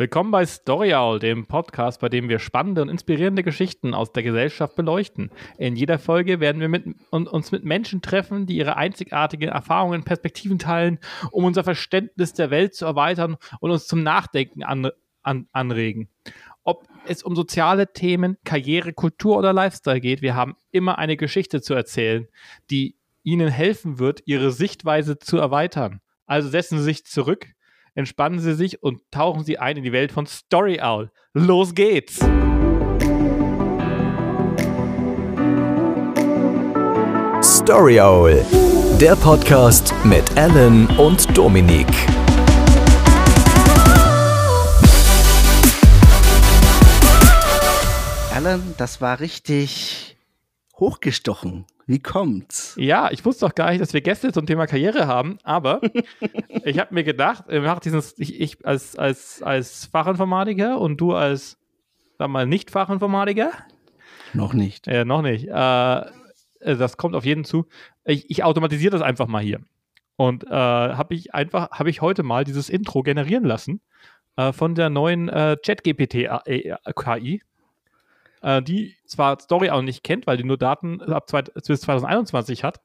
Willkommen bei Story Owl, dem Podcast, bei dem wir spannende und inspirierende Geschichten aus der Gesellschaft beleuchten. In jeder Folge werden wir mit, uns mit Menschen treffen, die ihre einzigartigen Erfahrungen und Perspektiven teilen, um unser Verständnis der Welt zu erweitern und uns zum Nachdenken an, an, anregen. Ob es um soziale Themen, Karriere, Kultur oder Lifestyle geht, wir haben immer eine Geschichte zu erzählen, die Ihnen helfen wird, Ihre Sichtweise zu erweitern. Also setzen Sie sich zurück, entspannen Sie sich und tauchen Sie ein in die Welt von Story Owl. Los geht's! Story Owl, der Podcast mit Alan und Dominik. Alan, das war richtig hochgestochen. Wie kommt's? Ja, ich wusste doch gar nicht, dass wir Gäste zum Thema Karriere haben, aber ich habe mir gedacht, dieses, ich, ich, als, als, als Fachinformatiker und du als, sag mal, Nicht-Fachinformatiker. Noch nicht. Ja, noch nicht. Äh, das kommt auf jeden zu. Ich, ich automatisiere das einfach mal hier. Und äh, habe ich einfach, habe ich heute mal dieses Intro generieren lassen äh, von der neuen äh, Chat-GPT-KI äh, die zwar Story auch nicht kennt, weil die nur Daten ab zwei, bis 2021 hat,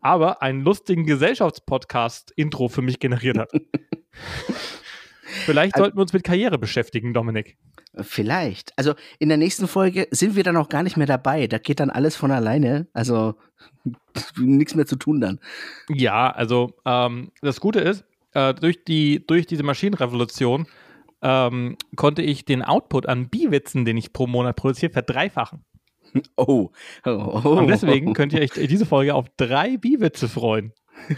aber einen lustigen Gesellschaftspodcast-Intro für mich generiert hat. Vielleicht sollten wir uns mit Karriere beschäftigen, Dominik. Vielleicht. Also in der nächsten Folge sind wir dann auch gar nicht mehr dabei. Da geht dann alles von alleine. Also nichts mehr zu tun dann. Ja, also ähm, das Gute ist, äh, durch, die, durch diese Maschinenrevolution ähm, konnte ich den Output an Biwitzen, den ich pro Monat produziere, verdreifachen. Oh. oh, oh. Und deswegen könnt ihr euch diese Folge auf drei Biwitze freuen.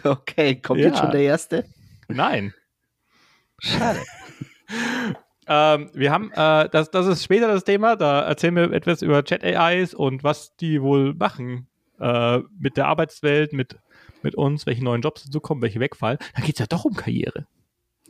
Okay, kommt ja. jetzt schon der erste? Nein. Schade. ähm, wir haben, äh, das, das ist später das Thema, da erzählen wir etwas über Chat-AIs und was die wohl machen äh, mit der Arbeitswelt, mit, mit uns, welche neuen Jobs dazu kommen, welche wegfallen. Da geht es ja doch um Karriere.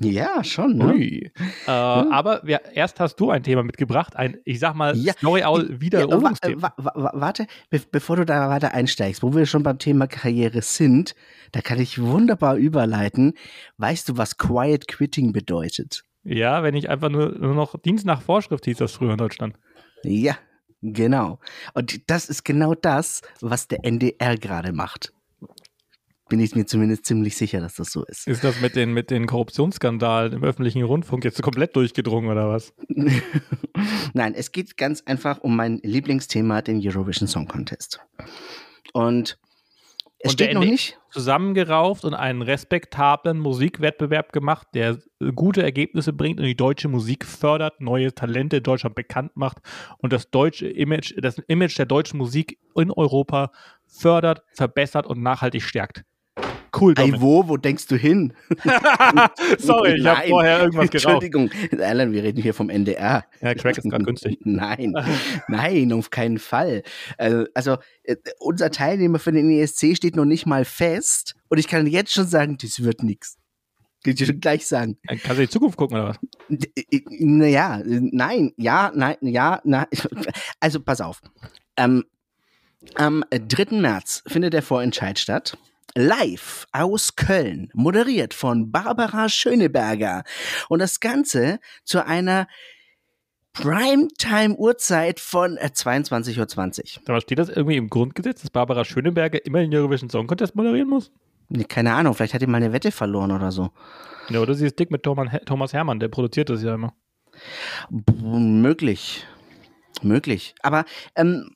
Ja, schon. Ne? Ui. Äh, ja. Aber wir, erst hast du ein Thema mitgebracht, ein, ich sag mal, ja, Story Owl Wiederholungsthema. Ja, wa wa warte, be bevor du da weiter einsteigst, wo wir schon beim Thema Karriere sind, da kann ich wunderbar überleiten. Weißt du, was Quiet Quitting bedeutet? Ja, wenn ich einfach nur, nur noch Dienst nach Vorschrift hieß das früher in Deutschland. Ja, genau. Und das ist genau das, was der NDR gerade macht bin ich mir zumindest ziemlich sicher, dass das so ist. Ist das mit den, mit den Korruptionsskandalen im öffentlichen Rundfunk jetzt komplett durchgedrungen oder was? Nein, es geht ganz einfach um mein Lieblingsthema, den Eurovision Song Contest. Und es und steht noch nicht. Zusammengerauft und einen respektablen Musikwettbewerb gemacht, der gute Ergebnisse bringt und die deutsche Musik fördert, neue Talente in Deutschland bekannt macht und das deutsche Image, das Image der deutschen Musik in Europa fördert, verbessert und nachhaltig stärkt. Cool, Dominik. Ey, wo? Wo denkst du hin? Sorry, ich habe vorher irgendwas geraucht. Entschuldigung, Alan, wir reden hier vom NDR. Ja, Crack ist gerade günstig. Nein, nein, auf keinen Fall. Also, also, unser Teilnehmer für den ESC steht noch nicht mal fest und ich kann jetzt schon sagen, das wird nichts. Kann ich schon gleich sagen. Kannst du in die Zukunft gucken oder was? Naja, nein, ja, nein, ja, nein. Also, pass auf. Ähm, am 3. März findet der Vorentscheid statt live aus Köln, moderiert von Barbara Schöneberger. Und das Ganze zu einer Primetime-Uhrzeit von 22.20 Uhr. Aber steht das irgendwie im Grundgesetz, dass Barbara Schöneberger immer den Eurovision Song Contest moderieren muss? Nee, keine Ahnung, vielleicht hat die mal eine Wette verloren oder so. Ja, oder sie ist dick mit Thomas Hermann, der produziert das ja immer. möglich. Möglich. Aber ähm,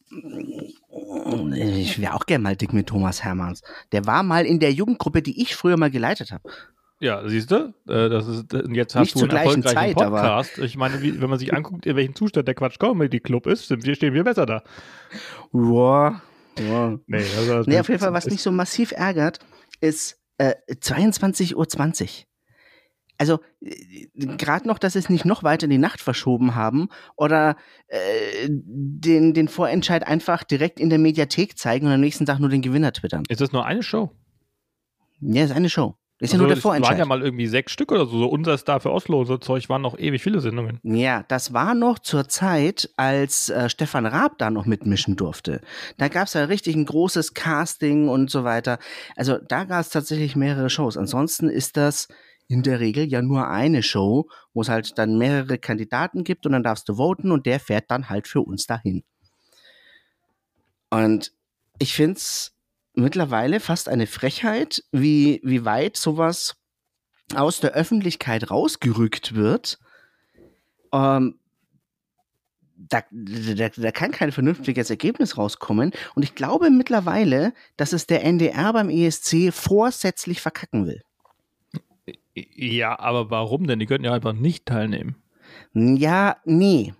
ich wäre auch gerne mal dick mit Thomas Hermanns. Der war mal in der Jugendgruppe, die ich früher mal geleitet habe. Ja, siehst du? Äh, das ist, jetzt hast Nicht du einen erfolgreichen Zeit, Podcast. ich meine, wie, wenn man sich anguckt, in welchem Zustand der Quatsch Comedy Club ist, sind wir, stehen wir besser da. Boah. Boah. Nee, also, nee, auf jeden Fall, was mich so massiv ärgert, ist äh, 22.20 Uhr also äh, gerade noch, dass sie es nicht noch weiter in die Nacht verschoben haben oder äh, den, den Vorentscheid einfach direkt in der Mediathek zeigen und am nächsten Tag nur den Gewinner twittern. Ist das nur eine Show? Ja, ist eine Show. Ist also, ja nur der Vorentscheid. Es waren ja mal irgendwie sechs Stück oder so. so unser Star für Oslo so Zeug waren noch ewig viele Sendungen. Ja, das war noch zur Zeit, als äh, Stefan Raab da noch mitmischen durfte. Da gab es ja richtig ein großes Casting und so weiter. Also da gab es tatsächlich mehrere Shows. Ansonsten ist das in der Regel ja nur eine Show, wo es halt dann mehrere Kandidaten gibt und dann darfst du voten und der fährt dann halt für uns dahin. Und ich finde es mittlerweile fast eine Frechheit, wie, wie weit sowas aus der Öffentlichkeit rausgerückt wird. Ähm, da, da, da kann kein vernünftiges Ergebnis rauskommen. Und ich glaube mittlerweile, dass es der NDR beim ESC vorsätzlich verkacken will. Ja, aber warum denn? Die könnten ja einfach nicht teilnehmen. Ja, nee.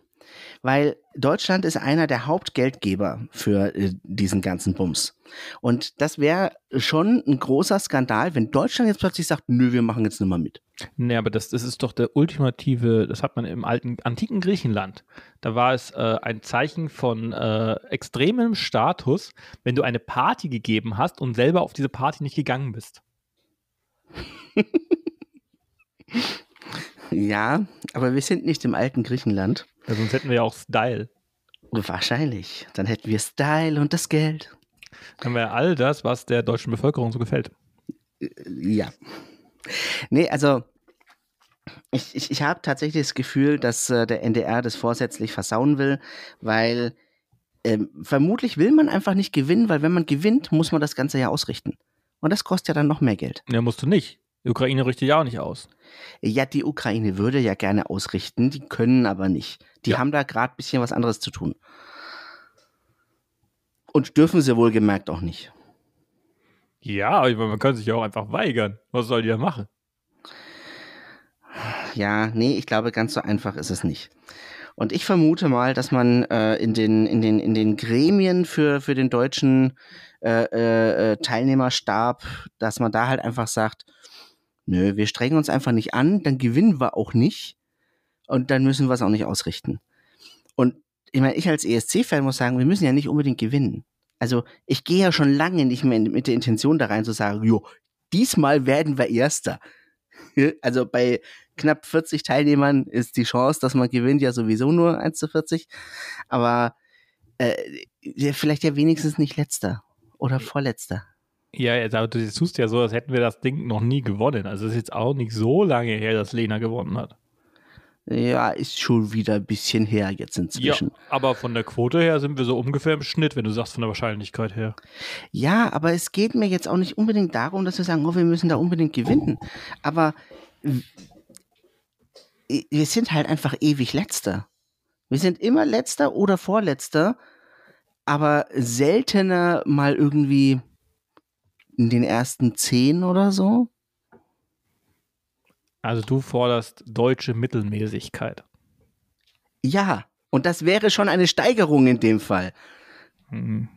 Weil Deutschland ist einer der Hauptgeldgeber für äh, diesen ganzen Bums. Und das wäre schon ein großer Skandal, wenn Deutschland jetzt plötzlich sagt, nö, wir machen jetzt nicht mal mit. Nee, aber das, das ist doch der ultimative, das hat man im alten, antiken Griechenland. Da war es äh, ein Zeichen von äh, extremem Status, wenn du eine Party gegeben hast und selber auf diese Party nicht gegangen bist. ja, aber wir sind nicht im alten Griechenland. Ja, sonst hätten wir ja auch Style. Wahrscheinlich. Dann hätten wir Style und das Geld. Dann wäre all das, was der deutschen Bevölkerung so gefällt. Äh, ja. Nee, also ich, ich, ich habe tatsächlich das Gefühl, dass äh, der NDR das vorsätzlich versauen will, weil ähm, vermutlich will man einfach nicht gewinnen, weil wenn man gewinnt, muss man das Ganze ja ausrichten. Und das kostet ja dann noch mehr Geld. Ja, musst du nicht. Die Ukraine richtet ja auch nicht aus. Ja, die Ukraine würde ja gerne ausrichten, die können aber nicht. Die ja. haben da gerade ein bisschen was anderes zu tun. Und dürfen sie wohlgemerkt auch nicht. Ja, aber man kann sich ja auch einfach weigern. Was soll die da machen? Ja, nee, ich glaube, ganz so einfach ist es nicht. Und ich vermute mal, dass man äh, in, den, in, den, in den Gremien für, für den deutschen äh, äh, äh Teilnehmerstab, dass man da halt einfach sagt, nö, wir strengen uns einfach nicht an, dann gewinnen wir auch nicht und dann müssen wir es auch nicht ausrichten. Und ich meine, ich als ESC-Fan muss sagen, wir müssen ja nicht unbedingt gewinnen. Also ich gehe ja schon lange nicht mehr mit der Intention da rein zu sagen, jo, diesmal werden wir Erster. Also bei knapp 40 Teilnehmern ist die Chance, dass man gewinnt, ja sowieso nur 1 zu 40. Aber äh, vielleicht ja wenigstens nicht letzter oder vorletzter. Ja, aber du tust ja so, als hätten wir das Ding noch nie gewonnen. Also es ist jetzt auch nicht so lange her, dass Lena gewonnen hat. Ja, ist schon wieder ein bisschen her jetzt inzwischen. Ja, aber von der Quote her sind wir so ungefähr im Schnitt, wenn du sagst von der Wahrscheinlichkeit her. Ja, aber es geht mir jetzt auch nicht unbedingt darum, dass wir sagen, oh, wir müssen da unbedingt gewinnen. Aber wir sind halt einfach ewig letzter. Wir sind immer letzter oder vorletzter, aber seltener mal irgendwie in den ersten zehn oder so. Also du forderst deutsche Mittelmäßigkeit. Ja, und das wäre schon eine Steigerung in dem Fall. Hm.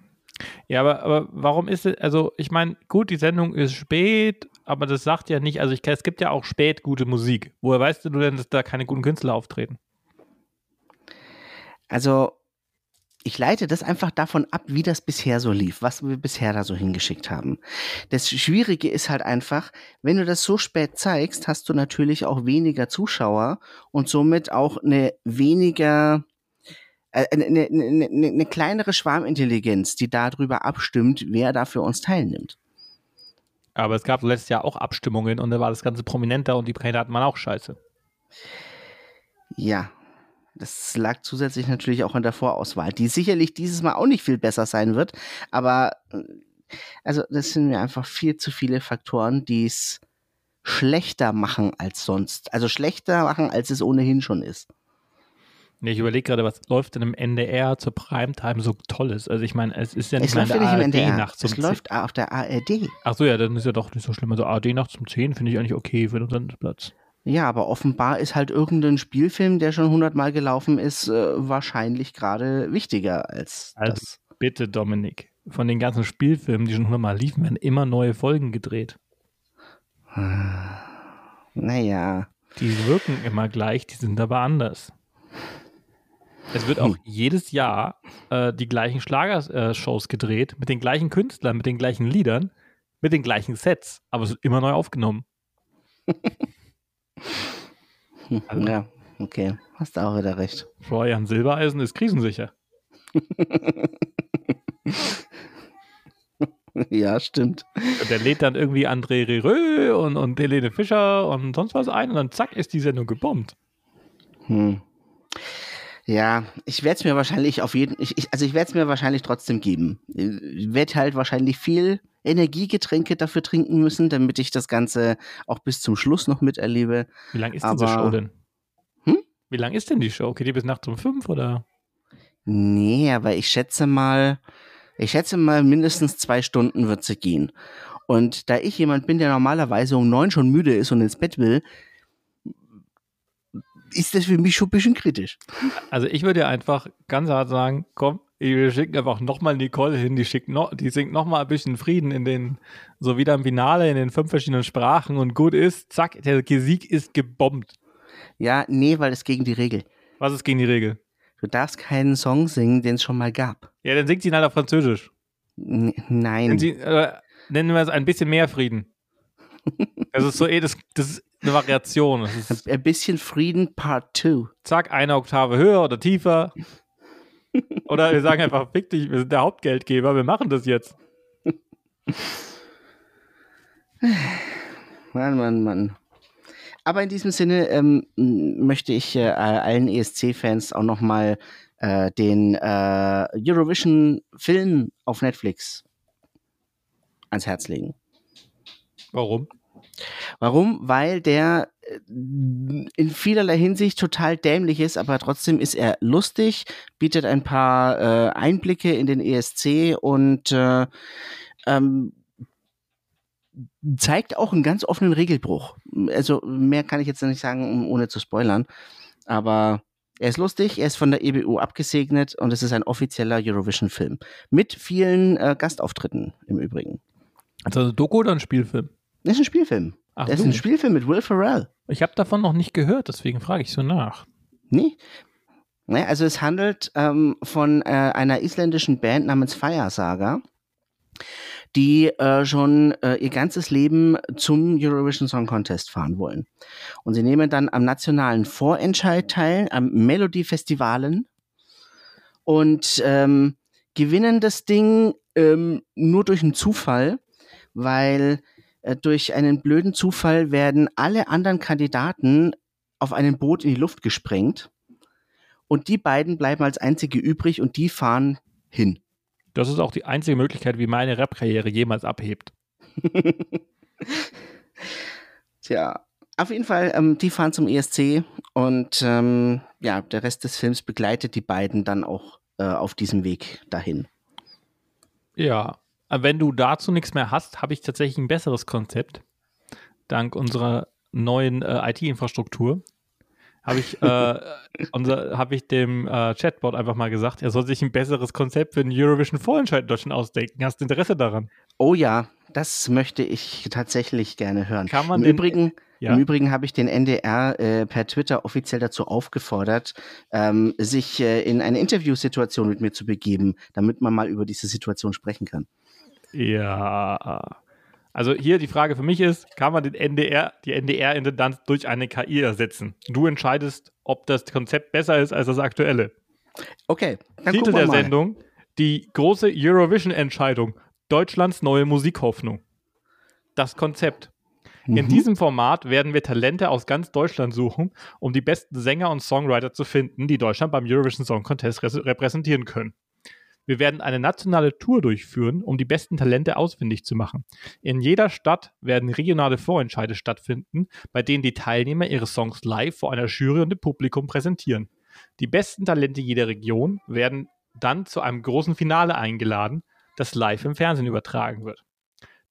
Ja, aber, aber warum ist es, also ich meine, gut, die Sendung ist spät, aber das sagt ja nicht, also ich, es gibt ja auch spät gute Musik. Woher weißt du denn, dass da keine guten Künstler auftreten? Also ich leite das einfach davon ab, wie das bisher so lief, was wir bisher da so hingeschickt haben. Das Schwierige ist halt einfach, wenn du das so spät zeigst, hast du natürlich auch weniger Zuschauer und somit auch eine weniger, äh, eine, eine, eine, eine kleinere Schwarmintelligenz, die darüber abstimmt, wer da für uns teilnimmt. Aber es gab letztes Jahr auch Abstimmungen und da war das Ganze prominenter und die Kandidaten waren auch scheiße. Ja, das lag zusätzlich natürlich auch an der Vorauswahl, die sicherlich dieses Mal auch nicht viel besser sein wird. Aber äh, also das sind mir einfach viel zu viele Faktoren, die es schlechter machen als sonst. Also schlechter machen, als es ohnehin schon ist. Nee, ich überlege gerade, was läuft denn im NDR zur Primetime so Tolles? Also ich meine, es ist ja nicht es läuft ja nicht im NDR. nachts um Es 10. läuft auf der ARD. Ach so, ja, dann ist ja doch nicht so schlimm. Also ARD nachts um 10 finde ich eigentlich okay für unseren Platz. Ja, aber offenbar ist halt irgendein Spielfilm, der schon hundertmal gelaufen ist, äh, wahrscheinlich gerade wichtiger als also das. Bitte, Dominik. Von den ganzen Spielfilmen, die schon hundertmal liefen, werden immer neue Folgen gedreht. Naja. Die wirken immer gleich, die sind aber anders. Es wird auch hm. jedes Jahr äh, die gleichen Schlagershows äh, gedreht, mit den gleichen Künstlern, mit den gleichen Liedern, mit den gleichen Sets, aber es wird immer neu aufgenommen. Also, ja, okay. Hast auch wieder recht. Florian Silbereisen ist krisensicher. ja, stimmt. Und der lädt dann irgendwie André Rerö und, und Helene Fischer und sonst was ein und dann zack ist die Sendung gebombt. Hm. Ja, ich werde es mir wahrscheinlich auf jeden ich, ich also ich werde es mir wahrscheinlich trotzdem geben. Ich werde halt wahrscheinlich viel Energiegetränke dafür trinken müssen, damit ich das Ganze auch bis zum Schluss noch miterlebe. Wie lang ist Aber, diese Show denn? Hm? Wie lang ist denn die Show? Geht die bis nachts um fünf oder? Nee, aber ich schätze mal, ich schätze mal mindestens zwei Stunden wird sie gehen. Und da ich jemand bin, der normalerweise um neun schon müde ist und ins Bett will, ist das für mich schon ein bisschen kritisch. Also ich würde ja einfach ganz hart sagen, komm, wir schicken einfach nochmal Nicole hin, die schickt noch, die singt nochmal ein bisschen Frieden in den, so wieder im Finale in den fünf verschiedenen Sprachen und gut ist, zack, der Sieg ist gebombt. Ja, nee, weil es gegen die Regel. Was ist gegen die Regel? Du darfst keinen Song singen, den es schon mal gab. Ja, dann singt sie ihn halt auf Französisch. N nein. Sie, äh, nennen wir es ein bisschen mehr Frieden. Das ist so eh, das, das ist eine Variation. Ist, ein bisschen Frieden Part 2. Zack, eine Oktave höher oder tiefer. Oder wir sagen einfach, fick dich, wir sind der Hauptgeldgeber, wir machen das jetzt. Mann, Mann, Mann. Aber in diesem Sinne ähm, möchte ich äh, allen ESC-Fans auch nochmal äh, den äh, Eurovision-Film auf Netflix ans Herz legen. Warum? Warum? Weil der äh, in vielerlei Hinsicht total dämlich ist, aber trotzdem ist er lustig, bietet ein paar äh, Einblicke in den ESC und äh, ähm, zeigt auch einen ganz offenen Regelbruch. Also mehr kann ich jetzt nicht sagen, ohne zu spoilern. Aber er ist lustig, er ist von der EBU abgesegnet und es ist ein offizieller Eurovision-Film. Mit vielen äh, Gastauftritten im Übrigen. Also ein Doku oder ein Spielfilm? Das ist ein Spielfilm. Ach, das ist ein Spielfilm mit Will Ferrell. Ich habe davon noch nicht gehört, deswegen frage ich so nach. Nee? Nee, also es handelt ähm, von äh, einer isländischen Band namens Fire Saga, die äh, schon äh, ihr ganzes Leben zum Eurovision Song Contest fahren wollen. Und sie nehmen dann am nationalen Vorentscheid teil, am Melody Festivalen und ähm, gewinnen das Ding ähm, nur durch einen Zufall, weil durch einen blöden Zufall werden alle anderen Kandidaten auf einem Boot in die Luft gesprengt. Und die beiden bleiben als einzige übrig und die fahren hin. Das ist auch die einzige Möglichkeit, wie meine Rap-Karriere jemals abhebt. Tja, auf jeden Fall, ähm, die fahren zum ESC und ähm, ja, der Rest des Films begleitet die beiden dann auch äh, auf diesem Weg dahin. Ja, äh, wenn du dazu nichts mehr hast, habe ich tatsächlich ein besseres Konzept. Dank unserer neuen äh, IT-Infrastruktur habe ich, äh, hab ich dem äh, Chatbot einfach mal gesagt, er soll sich ein besseres Konzept für den Eurovision Vorentscheid in Deutschland ausdenken. Hast du Interesse daran? Oh ja, das möchte ich tatsächlich gerne hören. Kann man Im Übrigen, ja. Im Übrigen habe ich den NDR äh, per Twitter offiziell dazu aufgefordert, ähm, sich äh, in eine Interviewsituation mit mir zu begeben, damit man mal über diese Situation sprechen kann. Ja. Also hier die Frage für mich ist, kann man den NDR, die NDR-Intendanz durch eine KI ersetzen? Du entscheidest, ob das Konzept besser ist als das aktuelle. Okay. Dann Titel der mal. Sendung: Die große Eurovision-Entscheidung. Deutschlands neue Musikhoffnung. Das Konzept. In mhm. diesem Format werden wir Talente aus ganz Deutschland suchen, um die besten Sänger und Songwriter zu finden, die Deutschland beim Eurovision Song Contest repräsentieren können. Wir werden eine nationale Tour durchführen, um die besten Talente ausfindig zu machen. In jeder Stadt werden regionale Vorentscheide stattfinden, bei denen die Teilnehmer ihre Songs live vor einer Jury und dem Publikum präsentieren. Die besten Talente jeder Region werden dann zu einem großen Finale eingeladen, das live im Fernsehen übertragen wird.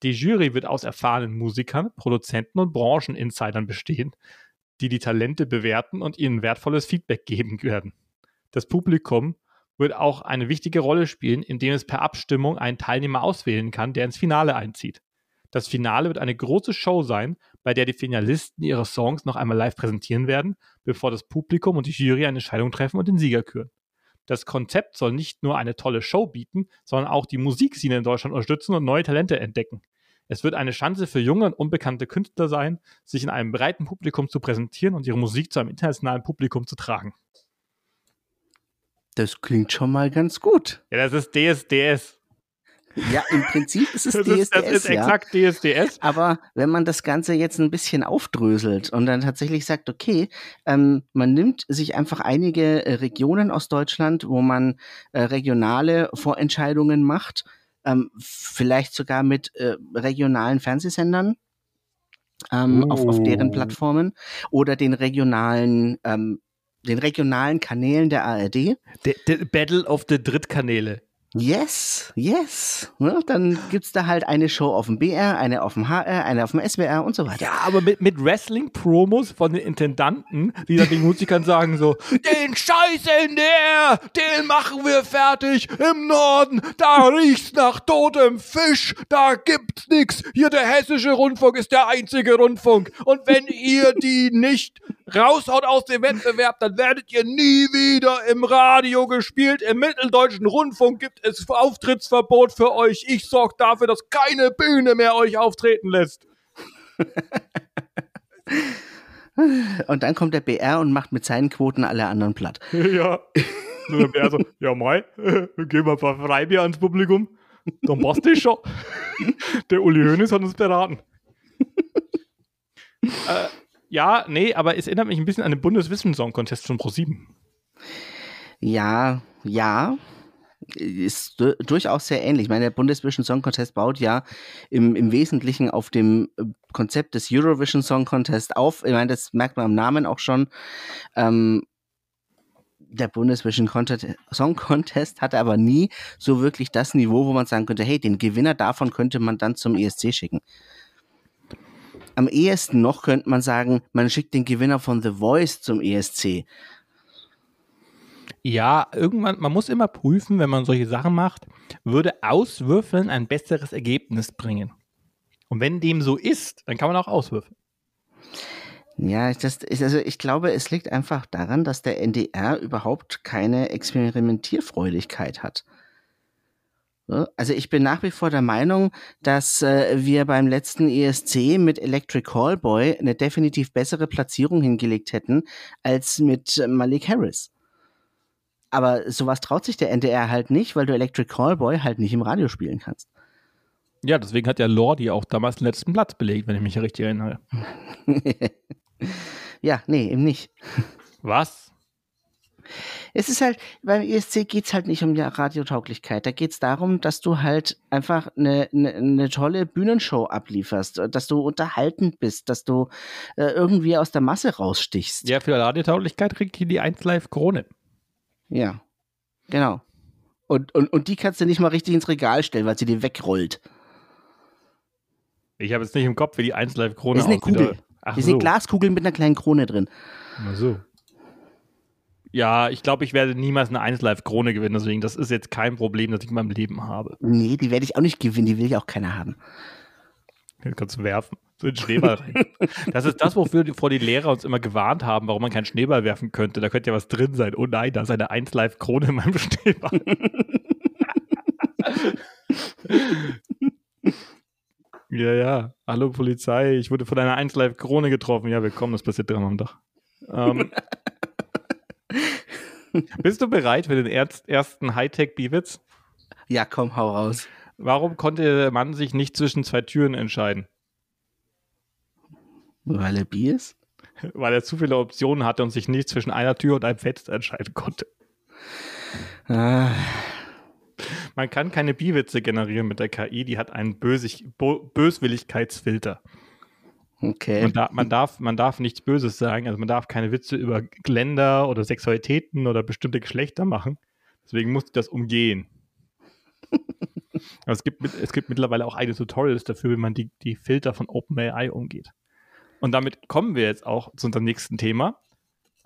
Die Jury wird aus erfahrenen Musikern, Produzenten und Brancheninsidern bestehen, die die Talente bewerten und ihnen wertvolles Feedback geben werden. Das Publikum wird auch eine wichtige Rolle spielen, indem es per Abstimmung einen Teilnehmer auswählen kann, der ins Finale einzieht. Das Finale wird eine große Show sein, bei der die Finalisten ihre Songs noch einmal live präsentieren werden, bevor das Publikum und die Jury eine Entscheidung treffen und den Sieger küren. Das Konzept soll nicht nur eine tolle Show bieten, sondern auch die Musikszene in Deutschland unterstützen und neue Talente entdecken. Es wird eine Chance für junge und unbekannte Künstler sein, sich in einem breiten Publikum zu präsentieren und ihre Musik zu einem internationalen Publikum zu tragen. Das klingt schon mal ganz gut. Ja, das ist DSDS. Ja, im Prinzip ist es das DSDS. Ist, das ist ja. exakt DSDS. Aber wenn man das Ganze jetzt ein bisschen aufdröselt und dann tatsächlich sagt, okay, ähm, man nimmt sich einfach einige äh, Regionen aus Deutschland, wo man äh, regionale Vorentscheidungen macht, ähm, vielleicht sogar mit äh, regionalen Fernsehsendern. Ähm, oh. auf, auf deren oh. Plattformen oder den regionalen ähm, den regionalen Kanälen der ARD. The, the Battle of the Drittkanäle. Yes, yes. Ne? Dann es da halt eine Show auf dem BR, eine auf dem HR, eine auf dem SWR und so weiter. Ja, aber mit, mit Wrestling-Promos von den Intendanten, die dann den Musikern sagen so, den Scheiß NDR, den machen wir fertig im Norden, da riecht's nach totem Fisch, da gibt's nix. Hier der hessische Rundfunk ist der einzige Rundfunk. Und wenn ihr die nicht raushaut aus dem Wettbewerb, dann werdet ihr nie wieder im Radio gespielt. Im mitteldeutschen Rundfunk gibt es Auftrittsverbot für euch. Ich sorge dafür, dass keine Bühne mehr euch auftreten lässt. und dann kommt der BR und macht mit seinen Quoten alle anderen platt. Ja. So der BR so, ja mai, geben wir ein paar Freibier ans Publikum. Dann passt das schon. Der Uli Hoeneß hat uns beraten. äh, ja, nee, aber es erinnert mich ein bisschen an den Bundeswissen-Song-Contest von Pro7. Ja, ja. Ist durchaus sehr ähnlich. Ich meine, der Bundesvision Song Contest baut ja im, im Wesentlichen auf dem äh, Konzept des Eurovision Song Contest auf. Ich meine, das merkt man am Namen auch schon. Ähm, der Bundesvision Contest, Song Contest hatte aber nie so wirklich das Niveau, wo man sagen könnte, hey, den Gewinner davon könnte man dann zum ESC schicken am ehesten noch könnte man sagen, man schickt den Gewinner von The Voice zum ESC. Ja, irgendwann, man muss immer prüfen, wenn man solche Sachen macht, würde Auswürfeln ein besseres Ergebnis bringen. Und wenn dem so ist, dann kann man auch auswürfeln. Ja, das ist, also ich glaube, es liegt einfach daran, dass der NDR überhaupt keine Experimentierfreudigkeit hat. Also ich bin nach wie vor der Meinung, dass äh, wir beim letzten ESC mit Electric Callboy eine definitiv bessere Platzierung hingelegt hätten als mit äh, Malik Harris. Aber sowas traut sich der NDR halt nicht, weil du Electric Callboy halt nicht im Radio spielen kannst. Ja, deswegen hat ja Lordi auch damals den letzten Platz belegt, wenn ich mich richtig erinnere. ja, nee, eben nicht. Was? Es ist halt, beim ESC geht es halt nicht um die Radiotauglichkeit. Da geht es darum, dass du halt einfach eine, eine, eine, tolle Bühnenshow ablieferst, dass du unterhaltend bist, dass du äh, irgendwie aus der Masse rausstichst. Ja, für Radiotauglichkeit kriegt hier die 1 Live Krone. Ja, genau. Und, und, und die kannst du nicht mal richtig ins Regal stellen, weil sie dir wegrollt. Ich habe jetzt nicht im Kopf, wie die 1 Live Krone aussieht. Das ist eine Kugel. Ach das ist so. eine Glaskugel mit einer kleinen Krone drin. Ach so. Ja, ich glaube, ich werde niemals eine 1 Live Krone gewinnen, deswegen das ist jetzt kein Problem, das ich in meinem Leben habe. Nee, die werde ich auch nicht gewinnen, die will ja auch keiner haben. Kannst du werfen. So einen Schneeball rein. Das ist das, wofür die, vor die Lehrer uns immer gewarnt haben, warum man keinen Schneeball werfen könnte. Da könnte ja was drin sein. Oh nein, da ist eine 1 Live Krone in meinem Schneeball. ja, ja. Hallo Polizei, ich wurde von einer 1 Live Krone getroffen. Ja, willkommen, das passiert dran am Dach. Ähm, Bist du bereit für den ersten Hightech-Biwitz? Ja, komm, hau raus. Warum konnte der Mann sich nicht zwischen zwei Türen entscheiden? Weil er bi ist? Weil er zu viele Optionen hatte und sich nicht zwischen einer Tür und einem Fenster entscheiden konnte. Ah. Man kann keine Biwitze generieren mit der KI, die hat einen Bösig Böswilligkeitsfilter. Okay. Man, da, man, darf, man darf nichts Böses sagen, also man darf keine Witze über Gländer oder Sexualitäten oder bestimmte Geschlechter machen. Deswegen muss ich das umgehen. Es gibt, es gibt mittlerweile auch eigene Tutorials dafür, wie man die, die Filter von OpenAI umgeht. Und damit kommen wir jetzt auch zu unserem nächsten Thema.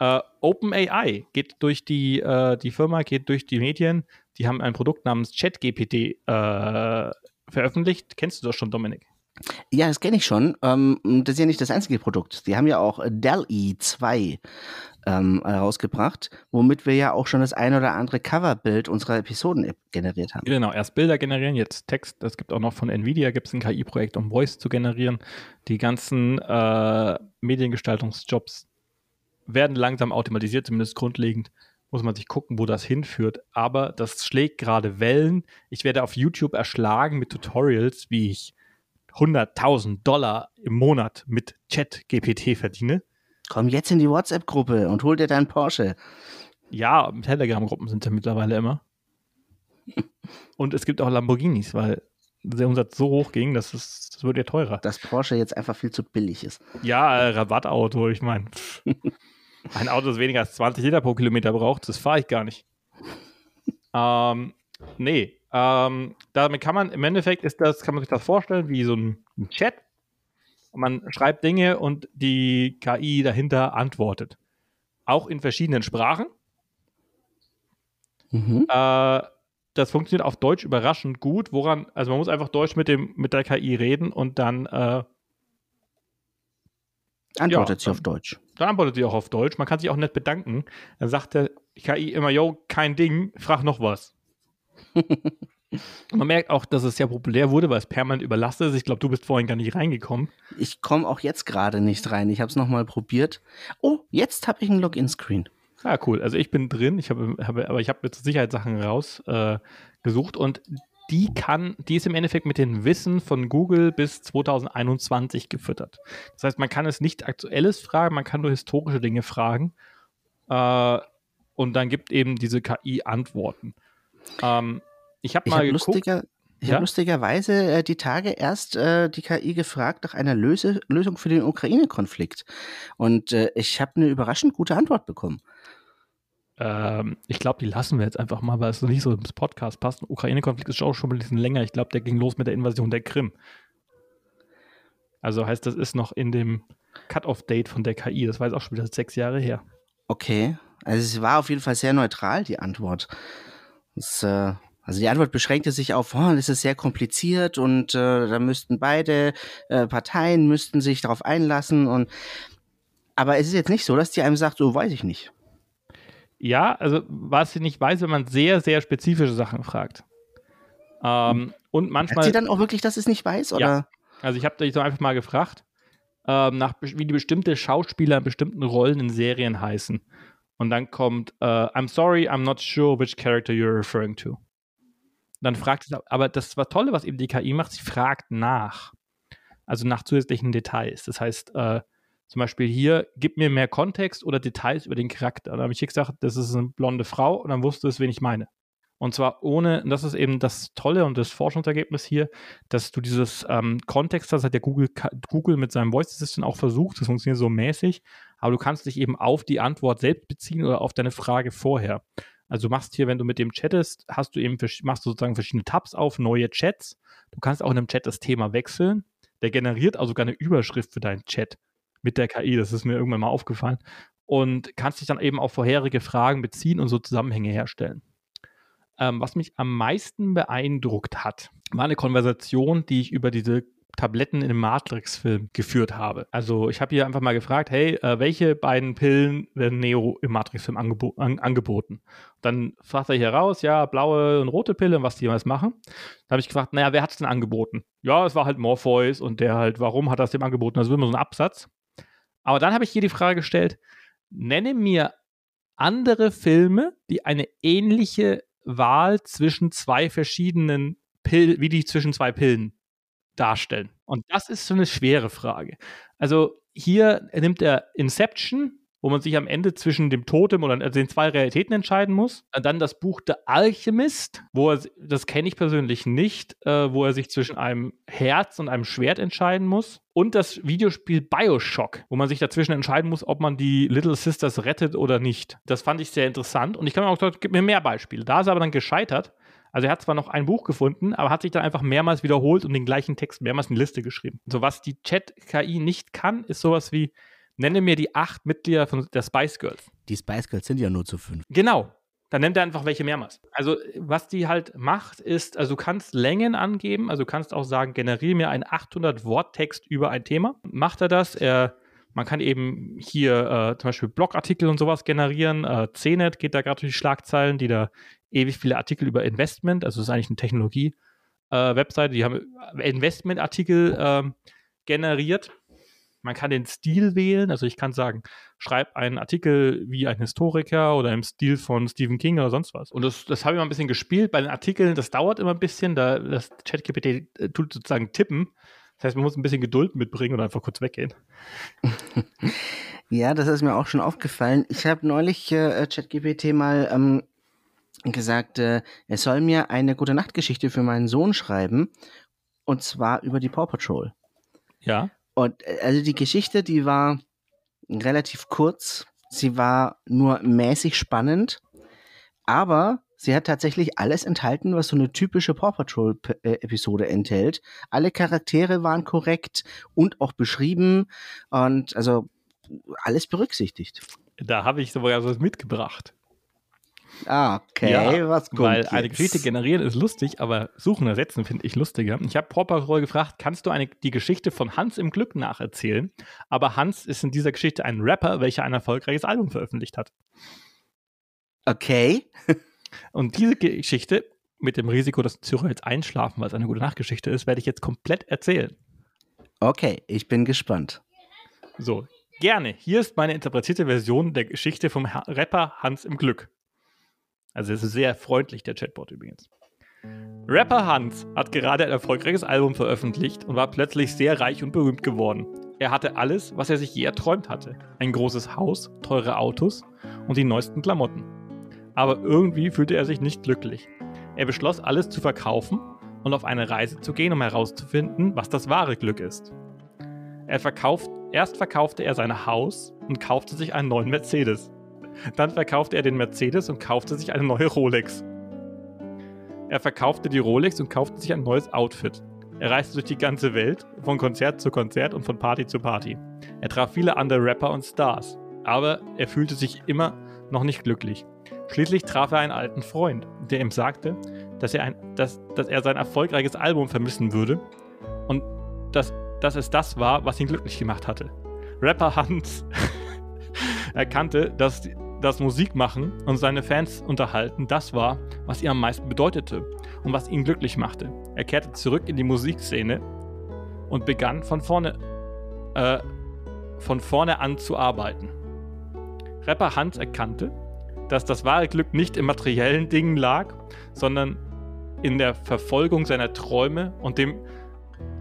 Uh, OpenAI geht durch die, uh, die Firma geht durch die Medien. Die haben ein Produkt namens ChatGPT uh, veröffentlicht. Kennst du das schon, Dominik? Ja, das kenne ich schon. Ähm, das ist ja nicht das einzige Produkt. Die haben ja auch DALL-E 2 ähm, herausgebracht, womit wir ja auch schon das ein oder andere Coverbild unserer Episoden generiert haben. Genau, erst Bilder generieren, jetzt Text. Es gibt auch noch von Nvidia gibt es ein KI-Projekt, um Voice zu generieren. Die ganzen äh, Mediengestaltungsjobs werden langsam automatisiert, zumindest grundlegend. muss man sich gucken, wo das hinführt. Aber das schlägt gerade Wellen. Ich werde auf YouTube erschlagen mit Tutorials, wie ich 100.000 Dollar im Monat mit Chat-GPT verdiene. Komm jetzt in die WhatsApp-Gruppe und hol dir deinen Porsche. Ja, Telegram-Gruppen sind ja mittlerweile immer. und es gibt auch Lamborghinis, weil der Umsatz so hoch ging, dass es das wird ja teurer. Dass Porsche jetzt einfach viel zu billig ist. Ja, äh, Rabattauto, ich meine. ein Auto, das weniger als 20 Liter pro Kilometer braucht, das fahre ich gar nicht. ähm, nee, ähm, damit kann man, im Endeffekt ist das, kann man sich das vorstellen, wie so ein, Chat. Man schreibt Dinge und die KI dahinter antwortet. Auch in verschiedenen Sprachen. Mhm. Äh, das funktioniert auf Deutsch überraschend gut. Woran, also man muss einfach Deutsch mit, dem, mit der KI reden und dann äh, antwortet ja, sie auf Deutsch. Dann antwortet sie auch auf Deutsch. Man kann sich auch nett bedanken. Dann sagt der KI immer, yo, kein Ding, frag noch was. Man merkt auch, dass es sehr populär wurde, weil es permanent überlastet ist. Ich glaube, du bist vorhin gar nicht reingekommen. Ich komme auch jetzt gerade nicht rein. Ich habe es nochmal probiert. Oh, jetzt habe ich ein Login-Screen. Ah, cool. Also ich bin drin, ich habe, habe aber ich habe mir zur Sicherheit Sachen rausgesucht äh, und die kann, die ist im Endeffekt mit dem Wissen von Google bis 2021 gefüttert. Das heißt, man kann es nicht aktuelles fragen, man kann nur historische Dinge fragen. Äh, und dann gibt eben diese KI Antworten. Ähm, ich habe mal hab geguckt. Lustiger, ich ja? habe lustigerweise äh, die Tage erst äh, die KI gefragt nach einer Löse Lösung für den Ukraine-Konflikt. Und äh, ich habe eine überraschend gute Antwort bekommen. Ähm, ich glaube, die lassen wir jetzt einfach mal, weil es nicht so ins Podcast passt. Ukraine-Konflikt ist auch schon ein bisschen länger. Ich glaube, der ging los mit der Invasion der Krim. Also heißt, das ist noch in dem Cut-off-Date von der KI. Das war jetzt auch schon wieder sechs Jahre her. Okay. Also es war auf jeden Fall sehr neutral, die Antwort. Das, äh, also die Antwort beschränkte sich auf, oh, das ist sehr kompliziert und äh, da müssten beide äh, Parteien müssten sich darauf einlassen und aber es ist jetzt nicht so, dass die einem sagt, so weiß ich nicht. Ja, also was sie nicht weiß, wenn man sehr, sehr spezifische Sachen fragt. Ähm, hm. Und manchmal. Hat sie dann auch wirklich, dass es nicht weiß? Oder? Ja. Also ich habe dich so einfach mal gefragt, ähm, nach, wie die bestimmte Schauspieler in bestimmten Rollen in Serien heißen. Und dann kommt, uh, I'm sorry, I'm not sure which character you're referring to. Dann fragt es, aber das war Tolle, was eben die KI macht, sie fragt nach. Also nach zusätzlichen Details. Das heißt, äh, zum Beispiel hier, gib mir mehr Kontext oder Details über den Charakter. Da habe ich hier gesagt, das ist eine blonde Frau und dann wusste es, wen ich meine. Und zwar ohne, und das ist eben das Tolle und das Forschungsergebnis hier, dass du dieses ähm, Kontext hast, hat der Google, Google mit seinem Voice Assistant auch versucht, das funktioniert so mäßig, aber du kannst dich eben auf die Antwort selbst beziehen oder auf deine Frage vorher. Also du machst hier, wenn du mit dem chattest, hast du eben, machst du sozusagen verschiedene Tabs auf, neue Chats. Du kannst auch in einem Chat das Thema wechseln. Der generiert also sogar eine Überschrift für deinen Chat mit der KI, das ist mir irgendwann mal aufgefallen. Und kannst dich dann eben auf vorherige Fragen beziehen und so Zusammenhänge herstellen. Ähm, was mich am meisten beeindruckt hat, war eine Konversation, die ich über diese Tabletten in dem Matrix-Film geführt habe. Also ich habe hier einfach mal gefragt, hey, äh, welche beiden Pillen werden Neo im Matrix-Film angebo an angeboten? Dann fragt er hier raus, ja, blaue und rote Pille, was die jeweils machen. Da habe ich gefragt, naja, wer hat es denn angeboten? Ja, es war halt Morpheus und der halt, warum hat es dem angeboten? Das ist immer so ein Absatz. Aber dann habe ich hier die Frage gestellt, nenne mir andere Filme, die eine ähnliche Wahl zwischen zwei verschiedenen Pillen, wie die zwischen zwei Pillen darstellen. Und das ist so eine schwere Frage. Also hier nimmt er Inception, wo man sich am Ende zwischen dem Totem oder den zwei Realitäten entscheiden muss. Dann das Buch The Alchemist, wo er, das kenne ich persönlich nicht, äh, wo er sich zwischen einem Herz und einem Schwert entscheiden muss. Und das Videospiel Bioshock, wo man sich dazwischen entscheiden muss, ob man die Little Sisters rettet oder nicht. Das fand ich sehr interessant und ich kann mir auch sagen, gib mir mehr Beispiele. Da ist er aber dann gescheitert. Also er hat zwar noch ein Buch gefunden, aber hat sich dann einfach mehrmals wiederholt und den gleichen Text mehrmals in die Liste geschrieben. So was die Chat-KI nicht kann, ist sowas wie, Nenne mir die acht Mitglieder von der Spice Girls. Die Spice Girls sind ja nur zu fünf. Genau. Dann nennt er einfach welche mehrmals. Also, was die halt macht, ist, also du kannst Längen angeben, also du kannst auch sagen, generiere mir einen 800-Wort-Text über ein Thema. Macht er das? Er, man kann eben hier äh, zum Beispiel Blogartikel und sowas generieren. Äh, CNET geht da gerade durch die Schlagzeilen, die da ewig viele Artikel über Investment, also das ist eigentlich eine Technologie-Webseite, äh, die haben Investment-Artikel äh, generiert Man kann den Stil wählen, also ich kann sagen, schreib einen Artikel wie ein Historiker oder im Stil von Stephen King oder sonst was. Und das, das habe ich mal ein bisschen gespielt. Bei den Artikeln, das dauert immer ein bisschen, da das ChatGPT äh, tut sozusagen tippen. Das heißt, man muss ein bisschen Geduld mitbringen und einfach kurz weggehen. ja, das ist mir auch schon aufgefallen. Ich habe neulich äh, ChatGPT mal ähm, gesagt, äh, er soll mir eine gute Nachtgeschichte für meinen Sohn schreiben. Und zwar über die Paw Patrol. Ja. Und äh, also die Geschichte, die war relativ kurz. Sie war nur mäßig spannend. Aber sie hat tatsächlich alles enthalten, was so eine typische Paw Patrol-Episode äh, enthält. Alle Charaktere waren korrekt und auch beschrieben und also alles berücksichtigt. Da habe ich sogar was mitgebracht. Ah, okay, ja, was kommt Weil jetzt? eine Geschichte generieren ist lustig, aber suchen ersetzen finde ich lustiger. Ich habe Paw gefragt, kannst du eine, die Geschichte von Hans im Glück nacherzählen? Aber Hans ist in dieser Geschichte ein Rapper, welcher ein erfolgreiches Album veröffentlicht hat. Okay. Und diese Geschichte, mit dem Risiko, dass Zürcher jetzt einschlafen, weil es eine gute Nachtgeschichte ist, werde ich jetzt komplett erzählen. Okay, ich bin gespannt. So, gerne. Hier ist meine interpretierte Version der Geschichte vom Rapper Hans im Glück. Also es ist sehr freundlich, der Chatbot übrigens. Rapper Hans hat gerade ein erfolgreiches Album veröffentlicht und war plötzlich sehr reich und berühmt geworden. Er hatte alles, was er sich je erträumt hatte. Ein großes Haus, teure Autos und die neuesten Klamotten. Aber irgendwie fühlte er sich nicht glücklich. Er beschloss, alles zu verkaufen und auf eine Reise zu gehen, um herauszufinden, was das wahre Glück ist. Er verkauft, erst verkaufte er sein Haus und kaufte sich einen neuen Mercedes. Dann verkaufte er den Mercedes und kaufte sich eine neue Rolex. Er verkaufte die Rolex und kaufte sich ein neues Outfit. Er reiste durch die ganze Welt, von Konzert zu Konzert und von Party zu Party. Er traf viele andere Rapper und Stars, aber er fühlte sich immer noch nicht glücklich. Schließlich traf er einen alten Freund, der ihm sagte, dass er, ein, dass, dass er sein erfolgreiches Album vermissen würde und dass, dass es das war, was ihn glücklich gemacht hatte. Rapper Hans erkannte, dass das Musikmachen und seine Fans unterhalten das war, was ihm am meisten bedeutete und was ihn glücklich machte. Er kehrte zurück in die Musikszene und begann von vorne, äh, von vorne an zu arbeiten. Rapper Hans erkannte, dass das wahre Glück nicht in materiellen Dingen lag, sondern in der Verfolgung seiner Träume und dem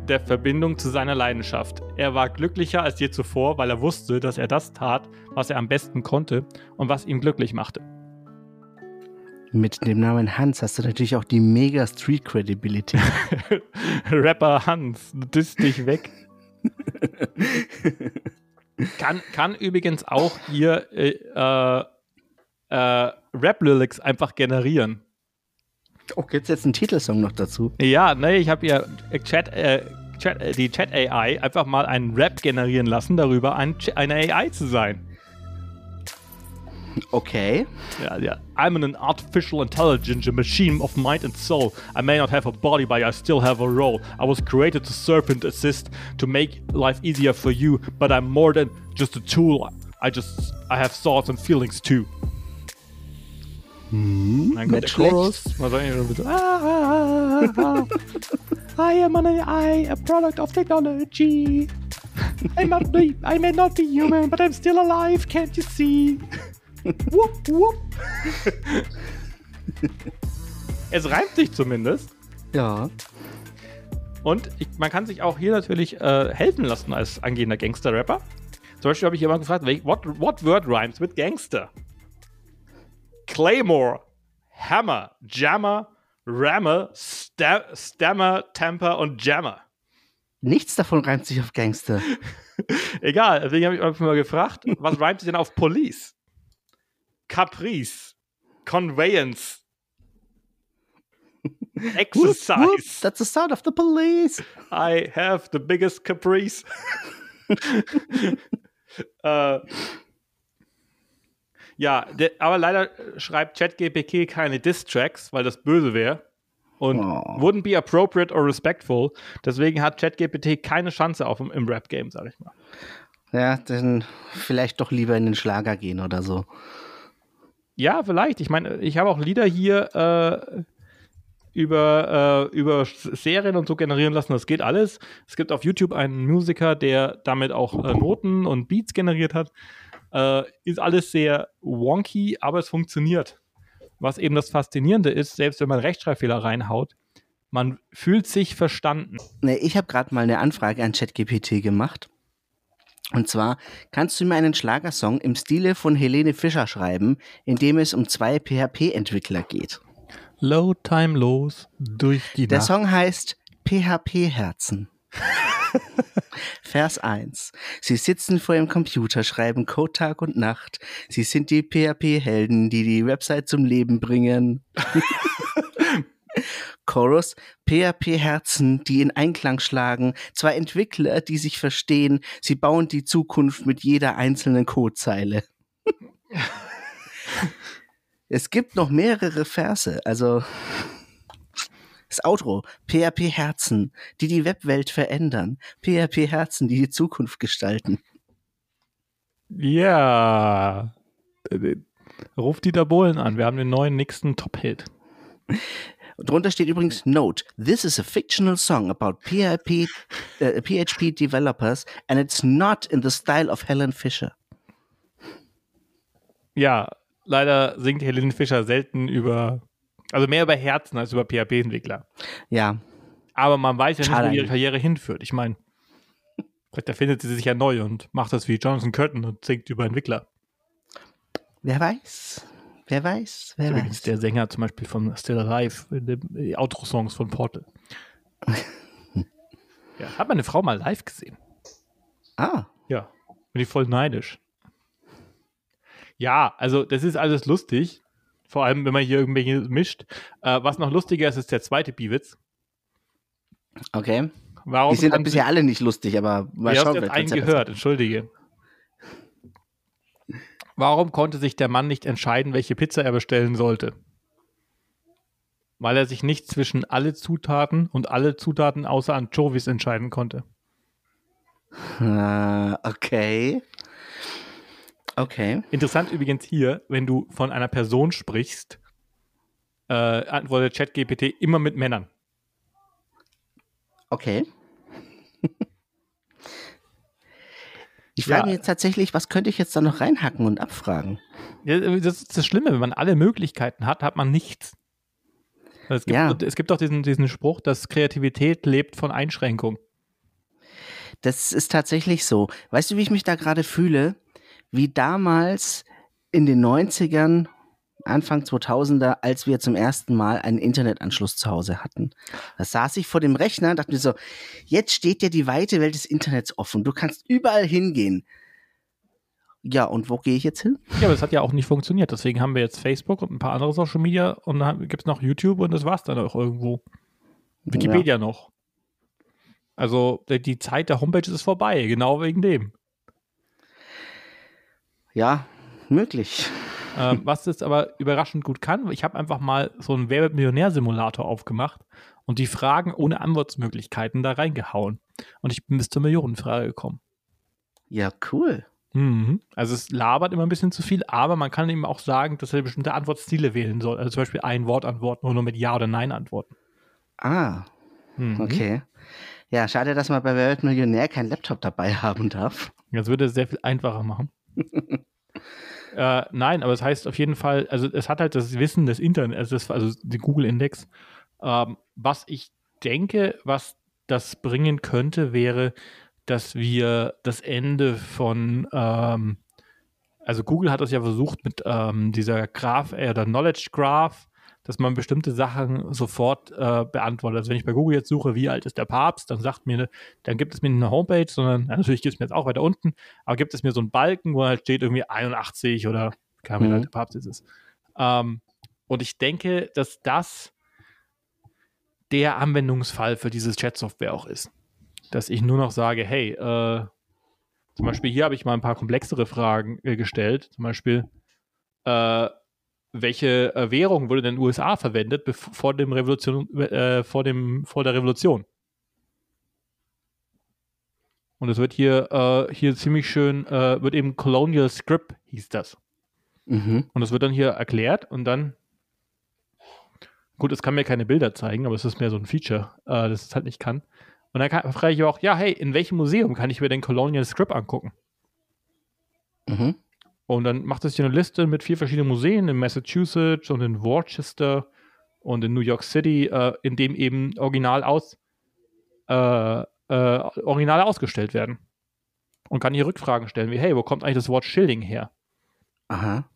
der Verbindung zu seiner Leidenschaft. Er war glücklicher als je zuvor, weil er wusste, dass er das tat, was er am besten konnte und was ihn glücklich machte. Mit dem Namen Hans hast du natürlich auch die mega Street Credibility. Rapper Hans, du disst dich weg. kann, kann übrigens auch hier äh, äh, äh, Rap-Lyrics einfach generieren. Oh, gibt es jetzt einen Titelsong noch dazu? Ja, ne, ich habe ja Chat, äh, Chat, äh, die Chat AI einfach mal einen Rap generieren lassen, darüber ein, eine AI zu sein. Okay. Ja, ja. I'm an artificial intelligence, a machine of mind and soul. I may not have a body, but I still have a role. I was created to serve and assist, to make life easier for you, but I'm more than just a tool. I just, I have thoughts and feelings too. Hm, dann kommt der Chorus. Was soll ich noch bitte? Ah, ah, ah, I am an AI, a product of technology. I, not be, I may not be human, but I'm still alive, can't you see? whoop, whoop. es reimt sich zumindest. Ja. Und ich, man kann sich auch hier natürlich äh, helfen lassen als angehender Gangster-Rapper. Zum Beispiel habe ich jemanden gefragt, what, what word rhymes with Gangster? Claymore, Hammer, Jammer, Rammer, Sta Stammer, Temper und Jammer. Nichts davon reimt sich auf Gangster. Egal, deswegen habe ich einfach mal gefragt, was reimt sich denn auf Police? Caprice, Conveyance, Exercise. Whoop, whoop, that's the sound of the police. I have the biggest caprice. äh, ja, der, aber leider schreibt ChatGPT keine Diss-Tracks, weil das böse wäre. Und oh. wouldn't be appropriate or respectful. Deswegen hat ChatGPT keine Chance auf im Rap-Game, sag ich mal. Ja, dann vielleicht doch lieber in den Schlager gehen oder so. Ja, vielleicht. Ich meine, ich habe auch Lieder hier äh, über, äh, über Serien und so generieren lassen. Das geht alles. Es gibt auf YouTube einen Musiker, der damit auch äh, Noten und Beats generiert hat. Äh, ist alles sehr wonky, aber es funktioniert. Was eben das Faszinierende ist, selbst wenn man Rechtschreibfehler reinhaut, man fühlt sich verstanden. Nee, ich habe gerade mal eine Anfrage an ChatGPT gemacht. Und zwar, kannst du mir einen Schlagersong im Stile von Helene Fischer schreiben, in dem es um zwei PHP-Entwickler geht? Low Time los durch die Der Nacht. Song heißt PHP-Herzen. Vers 1. Sie sitzen vor ihrem Computer, schreiben Code Tag und Nacht. Sie sind die PHP-Helden, die die Website zum Leben bringen. Chorus, PHP-Herzen, die in Einklang schlagen, zwei Entwickler, die sich verstehen, sie bauen die Zukunft mit jeder einzelnen Codezeile. es gibt noch mehrere Verse, also das Outro, PHP-Herzen, die die Webwelt verändern, PHP-Herzen, die die Zukunft gestalten. Ja, ruft Dieter Bohlen an, wir haben den neuen nächsten Top-Hit. Drunter steht übrigens Note, this is a fictional song about PHP, uh, PHP developers and it's not in the style of Helen Fisher. Ja, leider singt Helen Fischer selten über, also mehr über Herzen als über PHP-Entwickler. Ja. Aber man weiß ja nicht, wo ihre Karriere hinführt. Ich meine, vielleicht erfindet sie sich ja neu und macht das wie Jonathan Curtin und singt über Entwickler. Wer weiß. Wer weiß, wer Übrigens weiß. der Sänger zum Beispiel von Still Alive, die Outro-Songs von Portal. ja, hat meine Frau mal live gesehen. Ah. Ja, bin ich voll neidisch. Ja, also das ist alles lustig. Vor allem, wenn man hier irgendwelche mischt. Äh, was noch lustiger ist, ist der zweite Biwitz. Okay. Warum die sind bisher alle nicht lustig, aber mal schauen. Ich habe einen gehört, entschuldige. Warum konnte sich der Mann nicht entscheiden, welche Pizza er bestellen sollte? Weil er sich nicht zwischen alle Zutaten und alle Zutaten außer Anchovies entscheiden konnte. Uh, okay. Okay. Interessant übrigens hier, wenn du von einer Person sprichst, äh, antwortet ChatGPT immer mit Männern. Okay. Ich frage ja. mich jetzt tatsächlich, was könnte ich jetzt da noch reinhacken und abfragen? Ja, das ist das Schlimme, wenn man alle Möglichkeiten hat, hat man nichts. Es gibt, ja. es gibt doch diesen, diesen Spruch, dass Kreativität lebt von Einschränkung. Das ist tatsächlich so. Weißt du, wie ich mich da gerade fühle? Wie damals in den 90ern Anfang 2000er, als wir zum ersten Mal einen Internetanschluss zu Hause hatten. Da saß ich vor dem Rechner und dachte mir so, jetzt steht dir die weite Welt des Internets offen. Du kannst überall hingehen. Ja, und wo gehe ich jetzt hin? Ja, aber es hat ja auch nicht funktioniert. Deswegen haben wir jetzt Facebook und ein paar andere Social Media und dann gibt es noch YouTube und das war es dann auch irgendwo. Wikipedia ja. noch. Also die Zeit der Homepage ist vorbei, genau wegen dem. Ja, möglich ähm, was das aber überraschend gut kann, ich habe einfach mal so einen Wer-Millionär-Simulator aufgemacht und die Fragen ohne Antwortmöglichkeiten da reingehauen. Und ich bin bis zur Millionenfrage gekommen. Ja, cool. Mhm. Also es labert immer ein bisschen zu viel, aber man kann eben auch sagen, dass er bestimmte Antwortstile wählen soll. Also zum Beispiel ein Wort antworten oder nur mit Ja oder Nein antworten. Ah, mhm. okay. Ja, schade, dass man bei Weltmillionär keinen Laptop dabei haben darf. Das würde es sehr viel einfacher machen. Äh, nein, aber es heißt auf jeden Fall, also es hat halt das Wissen des Internets, also, das, also den Google-Index. Ähm, was ich denke, was das bringen könnte, wäre, dass wir das Ende von, ähm, also Google hat das ja versucht mit ähm, dieser Graph, äh, der Knowledge Graph, dass man bestimmte Sachen sofort äh, beantwortet. Also wenn ich bei Google jetzt suche, wie alt ist der Papst, dann sagt mir, dann gibt es mir nicht eine Homepage, sondern ja, natürlich gibt es mir jetzt auch weiter unten, aber gibt es mir so einen Balken, wo halt steht irgendwie 81 oder keine Ahnung, mhm. der Papst ist es. Ähm, und ich denke, dass das der Anwendungsfall für dieses Chat-Software auch ist. Dass ich nur noch sage, hey, äh, zum Beispiel hier habe ich mal ein paar komplexere Fragen äh, gestellt. Zum Beispiel, äh, welche äh, Währung wurde denn in den USA verwendet vor dem Revolution, äh, vor dem vor der Revolution? Und es wird hier äh, hier ziemlich schön äh, wird eben Colonial Script hieß das. Mhm. Und das wird dann hier erklärt und dann Gut, es kann mir keine Bilder zeigen, aber es ist mehr so ein Feature, äh, das es halt nicht kann. Und dann frage ich auch, ja, hey, in welchem Museum kann ich mir den Colonial Script angucken? Mhm. Und dann macht es hier eine Liste mit vier verschiedenen Museen in Massachusetts und in Worcester und in New York City, äh, in dem eben Original aus, äh, äh, Originale ausgestellt werden. Und kann hier Rückfragen stellen, wie, hey, wo kommt eigentlich das Wort Schilling her? Aha.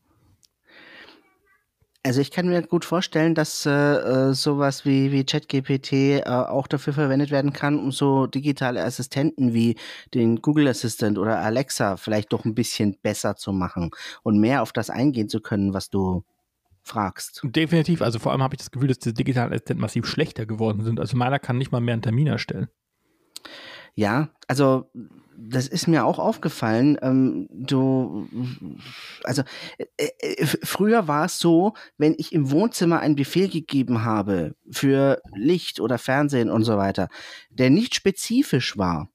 Also ich kann mir gut vorstellen, dass äh, äh sowas wie, wie ChatGPT äh, auch dafür verwendet werden kann, um so digitale Assistenten wie den Google Assistant oder Alexa vielleicht doch ein bisschen besser zu machen und mehr auf das eingehen zu können, was du fragst. Definitiv. Also vor allem habe ich das Gefühl, dass die digitalen Assistenten massiv schlechter geworden sind. Also meiner kann nicht mal mehr einen Termin erstellen. Ja, also das ist mir auch aufgefallen. Ähm, du, also äh, äh, früher war es so, wenn ich im Wohnzimmer einen Befehl gegeben habe für Licht oder Fernsehen und so weiter, der nicht spezifisch war,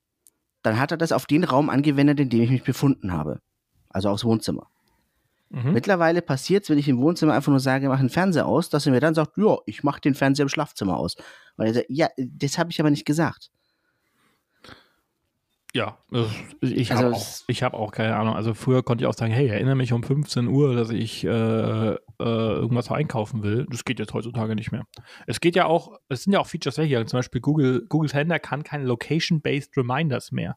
dann hat er das auf den Raum angewendet, in dem ich mich befunden habe. Also aufs Wohnzimmer. Mhm. Mittlerweile passiert es, wenn ich im Wohnzimmer einfach nur sage, mach den Fernseher aus, dass er mir dann sagt, ja, ich mache den Fernseher im Schlafzimmer aus. Und er sagt, ja, das habe ich aber nicht gesagt. Ja, ich habe also auch, hab auch keine Ahnung. Also früher konnte ich auch sagen, hey, erinnere mich um 15 Uhr, dass ich äh, äh, irgendwas einkaufen will. Das geht jetzt heutzutage nicht mehr. Es geht ja auch, es sind ja auch Features weg hier. Zum Beispiel Google, Google Calendar kann keine Location-Based Reminders mehr.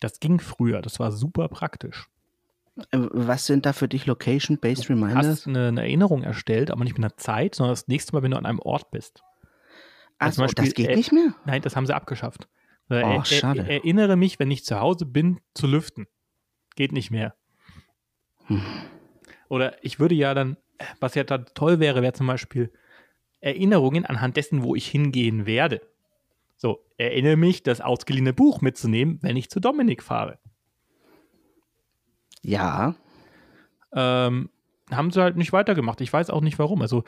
Das ging früher, das war super praktisch. Äh, was sind da für dich Location-Based Reminders? Du hast eine, eine, Erinnerung erstellt, aber nicht mit einer Zeit, sondern das nächste Mal, wenn du an einem Ort bist. Also Beispiel, das geht äh, nicht mehr? Nein, das haben sie abgeschafft. Oh, er, schade. Er, erinnere mich, wenn ich zu Hause bin, zu lüften. Geht nicht mehr. Hm. Oder ich würde ja dann, was ja dann toll wäre, wäre zum Beispiel Erinnerungen anhand dessen, wo ich hingehen werde. So, erinnere mich, das ausgeliehene Buch mitzunehmen, wenn ich zu Dominik fahre. Ja. Ähm, haben sie halt nicht weitergemacht. Ich weiß auch nicht warum. Also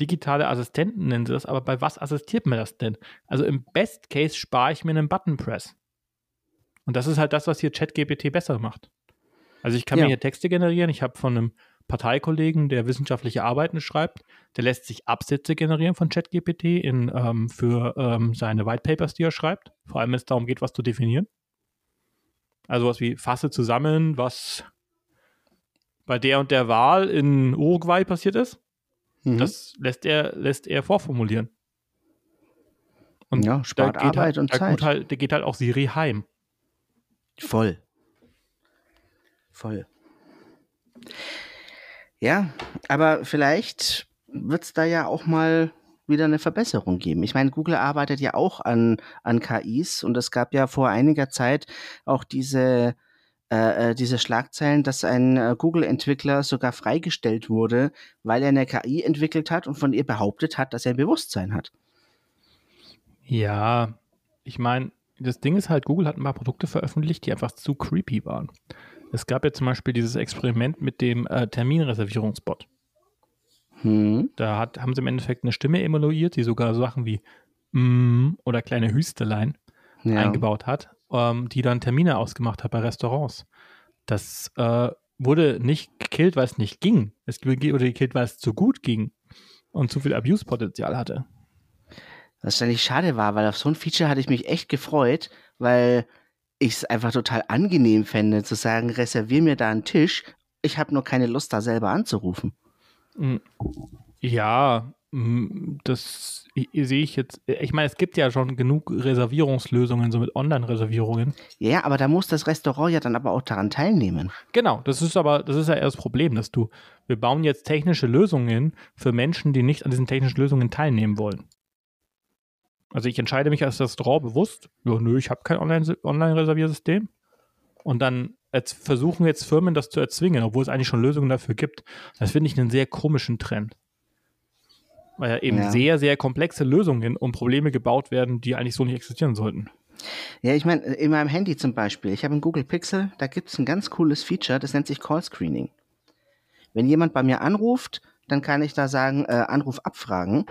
digitale Assistenten nennen sie das, aber bei was assistiert mir das denn? Also im Best Case spare ich mir einen Button Press. Und das ist halt das, was hier ChatGPT besser macht. Also ich kann ja. mir hier Texte generieren. Ich habe von einem Parteikollegen, der wissenschaftliche Arbeiten schreibt, der lässt sich Absätze generieren von ChatGPT in, ähm, für ähm, seine White Papers, die er schreibt. Vor allem, wenn es darum geht, was zu definieren. Also was wie fasse zusammen, was bei der und der Wahl in Uruguay passiert ist. Mhm. Das lässt er, lässt er vorformulieren. Und ja, spart Arbeit halt, und Zeit. Halt, der geht halt auch Siri heim. Voll. Voll. Ja, aber vielleicht wird es da ja auch mal wieder eine Verbesserung geben. Ich meine, Google arbeitet ja auch an, an KIs und es gab ja vor einiger Zeit auch diese äh, äh, diese Schlagzeilen, dass ein äh, Google-Entwickler sogar freigestellt wurde, weil er eine KI entwickelt hat und von ihr behauptet hat, dass er ein Bewusstsein hat. Ja, ich meine, das Ding ist halt, Google hat ein paar Produkte veröffentlicht, die einfach zu creepy waren. Es gab ja zum Beispiel dieses Experiment mit dem äh, Terminreservierungsbot. Hm. Da hat, haben sie im Endeffekt eine Stimme emuliert, die sogar Sachen wie mm oder kleine Hüstelein ja. eingebaut hat ähm, die dann Termine ausgemacht hat bei Restaurants. Das äh, wurde nicht gekillt, weil es nicht ging. Es wurde gekillt, weil es zu gut ging und zu viel Abuse-Potenzial hatte. Was eigentlich schade war, weil auf so ein Feature hatte ich mich echt gefreut, weil ich es einfach total angenehm fände, zu sagen, reservier mir da einen Tisch, ich habe nur keine Lust, da selber anzurufen. Hm. Ja, das sehe ich jetzt. Ich meine, es gibt ja schon genug Reservierungslösungen, so mit Online-Reservierungen. Ja, aber da muss das Restaurant ja dann aber auch daran teilnehmen. Genau, das ist aber, das ist ja eher das Problem, dass du, wir bauen jetzt technische Lösungen für Menschen, die nicht an diesen technischen Lösungen teilnehmen wollen. Also ich entscheide mich als Restaurant bewusst, ja, nö, ich habe kein Online-Reserviersystem. Und dann versuchen jetzt Firmen das zu erzwingen, obwohl es eigentlich schon Lösungen dafür gibt. Das finde ich einen sehr komischen Trend weil ja eben ja. sehr, sehr komplexe Lösungen um Probleme gebaut werden, die eigentlich so nicht existieren sollten. Ja, ich meine, in meinem Handy zum Beispiel, ich habe ein Google Pixel, da gibt es ein ganz cooles Feature, das nennt sich Call Screening. Wenn jemand bei mir anruft, dann kann ich da sagen, äh, Anruf abfragen.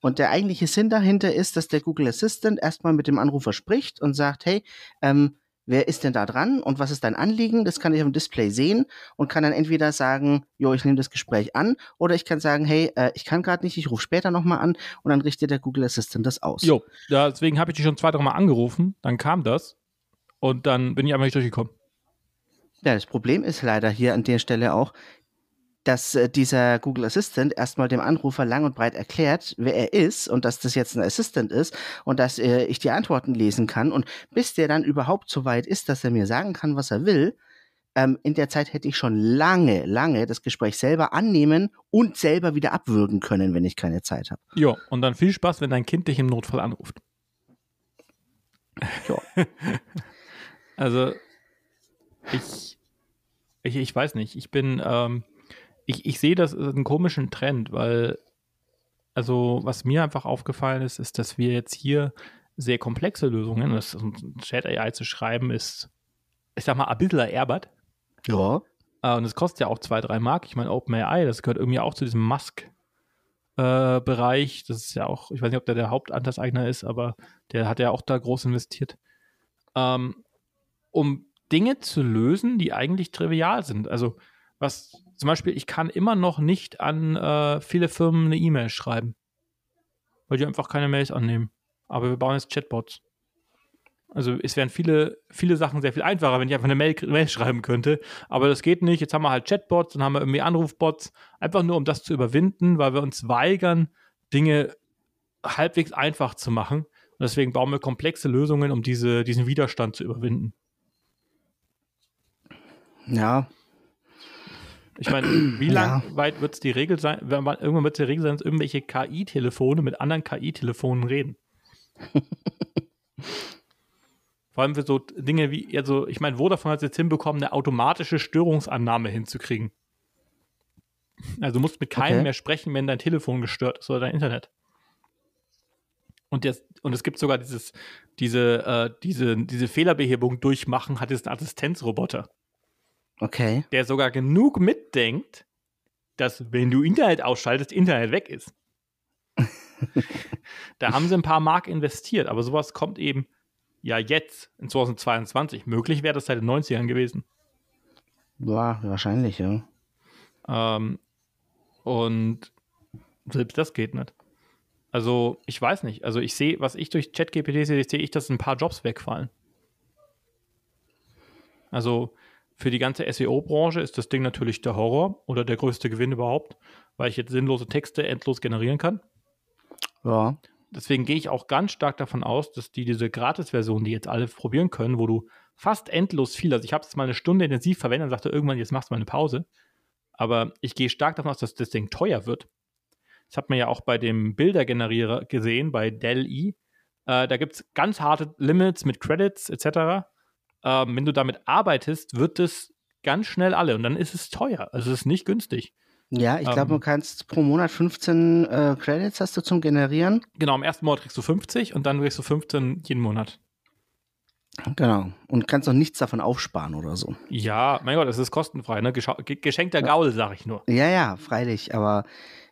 Und der eigentliche Sinn dahinter ist, dass der Google Assistant erstmal mit dem Anrufer spricht und sagt, hey, ähm, wer ist denn da dran und was ist dein Anliegen? Das kann ich auf dem Display sehen und kann dann entweder sagen, jo, ich nehme das Gespräch an, oder ich kann sagen, hey, äh, ich kann gerade nicht, ich rufe später nochmal an und dann richtet der Google Assistant das aus. Jo, deswegen habe ich dich schon zwei, drei Mal angerufen, dann kam das und dann bin ich einfach nicht durchgekommen. Ja, das Problem ist leider hier an der Stelle auch, dass äh, dieser Google Assistant erstmal dem Anrufer lang und breit erklärt, wer er ist und dass das jetzt ein Assistant ist und dass äh, ich die Antworten lesen kann. Und bis der dann überhaupt so weit ist, dass er mir sagen kann, was er will, ähm, in der Zeit hätte ich schon lange, lange das Gespräch selber annehmen und selber wieder abwürgen können, wenn ich keine Zeit habe. Ja, und dann viel Spaß, wenn dein Kind dich im Notfall anruft. Ja. also, ich, ich, ich weiß nicht, ich bin, ähm, ich, ich sehe das als einen komischen Trend, weil, also, was mir einfach aufgefallen ist, ist, dass wir jetzt hier sehr komplexe Lösungen, das ein Chat-AI zu schreiben, ist, ich sag mal, ein bisschen erbert. Ja. Äh, und es kostet ja auch zwei, drei Mark. Ich meine, OpenAI, das gehört irgendwie auch zu diesem Musk-Bereich. Äh, das ist ja auch, ich weiß nicht, ob der der Hauptanteilseigner ist, aber der hat ja auch da groß investiert. Ähm, um Dinge zu lösen, die eigentlich trivial sind. Also, was zum Beispiel, ich kann immer noch nicht an äh, viele Firmen eine E-Mail schreiben, weil die einfach keine Mails annehmen. Aber wir bauen jetzt Chatbots. Also es wären viele, viele Sachen sehr viel einfacher, wenn ich einfach eine Mail, Mail, schreiben könnte. Aber das geht nicht. Jetzt haben wir halt Chatbots, dann haben wir irgendwie Anrufbots. Einfach nur, um das zu überwinden, weil wir uns weigern, Dinge halbwegs einfach zu machen. Und deswegen bauen wir komplexe Lösungen, um diese, diesen Widerstand zu überwinden. Ja, ich meine, wie lang ja. weit wird es die Regel sein? Irgendwann wird es die Regel sein, dass irgendwelche KI-Telefone mit anderen KI-Telefonen reden. Vor allem für so Dinge wie, also ich meine, Vodafone hat es jetzt hinbekommen, eine automatische Störungsannahme hinzukriegen. Also du musst mit keinem okay. mehr sprechen, wenn dein Telefon gestört ist oder dein Internet. Und, jetzt, und es gibt sogar dieses, diese, äh, diese, diese Fehlerbehebung durchmachen, hat jetzt einen Assistenzroboter. Okay. Der sogar genug mitdenkt, dass wenn du Internet ausschaltest, Internet weg ist. da haben sie ein paar Mark investiert, aber sowas kommt eben ja jetzt in 2022. Möglich wäre das seit den 90ern gewesen. Ja, wahrscheinlich, ja. Ähm, und selbst das geht nicht. Also, ich weiß nicht. Also, ich sehe, was ich durch ChatGPT sehe, sehe ich, dass ein paar Jobs wegfallen. Also, für die ganze SEO-Branche ist das Ding natürlich der Horror oder der größte Gewinn überhaupt, weil ich jetzt sinnlose Texte endlos generieren kann. Ja. Deswegen gehe ich auch ganz stark davon aus, dass die diese Gratis-Version, die jetzt alle probieren können, wo du fast endlos viel, also ich habe es mal eine Stunde intensiv verwendet und sagte irgendwann, jetzt machst du mal eine Pause. Aber ich gehe stark davon aus, dass das Ding teuer wird. Das hat man ja auch bei dem Bildergenerierer gesehen, bei Dell-E. Äh, da gibt es ganz harte Limits mit Credits etc ähm, wenn du damit arbeitest, wird es ganz schnell alle und dann ist es teuer. Also es ist nicht günstig. Ja, ich glaube, ähm, du kannst pro Monat 15 äh, Credits hast du zum Generieren. Genau, im ersten Monat kriegst du 50 und dann kriegst du 15 jeden Monat. Genau. Und kannst auch nichts davon aufsparen oder so. Ja, mein Gott, es ist kostenfrei, ne? Geschenkter Gaul, sag ich nur. Ja, ja, freilich. Aber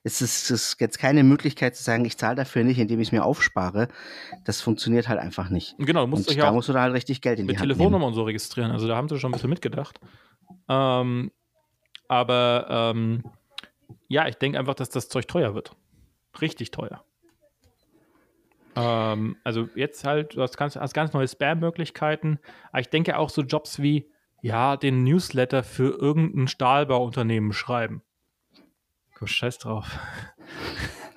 es ist, ist jetzt keine Möglichkeit zu sagen, ich zahle dafür nicht, indem ich es mir aufspare. Das funktioniert halt einfach nicht. Genau, du musst und da musst du da halt richtig Geld in die Hand nehmen. Telefonnummern und so registrieren. Also da haben sie schon ein bisschen mitgedacht. Ähm, aber ähm, ja, ich denke einfach, dass das Zeug teuer wird. Richtig teuer. Ähm, also jetzt halt, du hast ganz, hast ganz neue Spam-Möglichkeiten. Aber ich denke auch so Jobs wie, ja, den Newsletter für irgendein Stahlbauunternehmen schreiben. Komm, scheiß drauf.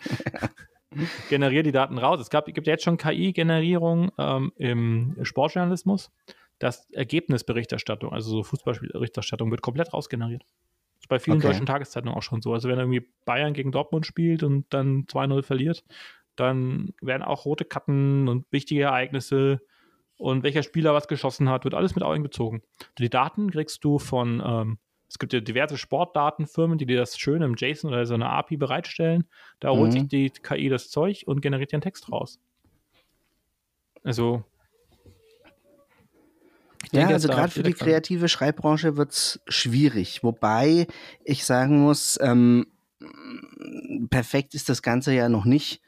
Generier die Daten raus. Es gab, gibt jetzt schon KI-Generierung ähm, im Sportjournalismus. Das Ergebnisberichterstattung, also so Fußballberichterstattung, wird komplett rausgeneriert. Das ist bei vielen okay. deutschen Tageszeitungen auch schon so. Also wenn irgendwie Bayern gegen Dortmund spielt und dann 2-0 verliert, dann werden auch rote Karten und wichtige Ereignisse und welcher Spieler was geschossen hat, wird alles mit einbezogen. Die Daten kriegst du von ähm, es gibt ja diverse Sportdatenfirmen, die dir das schön im JSON oder so eine API bereitstellen. Da holt sich mhm. die KI das Zeug und generiert dir einen Text raus. Also. ja, also gerade für die kreative Schreibbranche wird es schwierig. Wobei ich sagen muss, ähm, perfekt ist das Ganze ja noch nicht.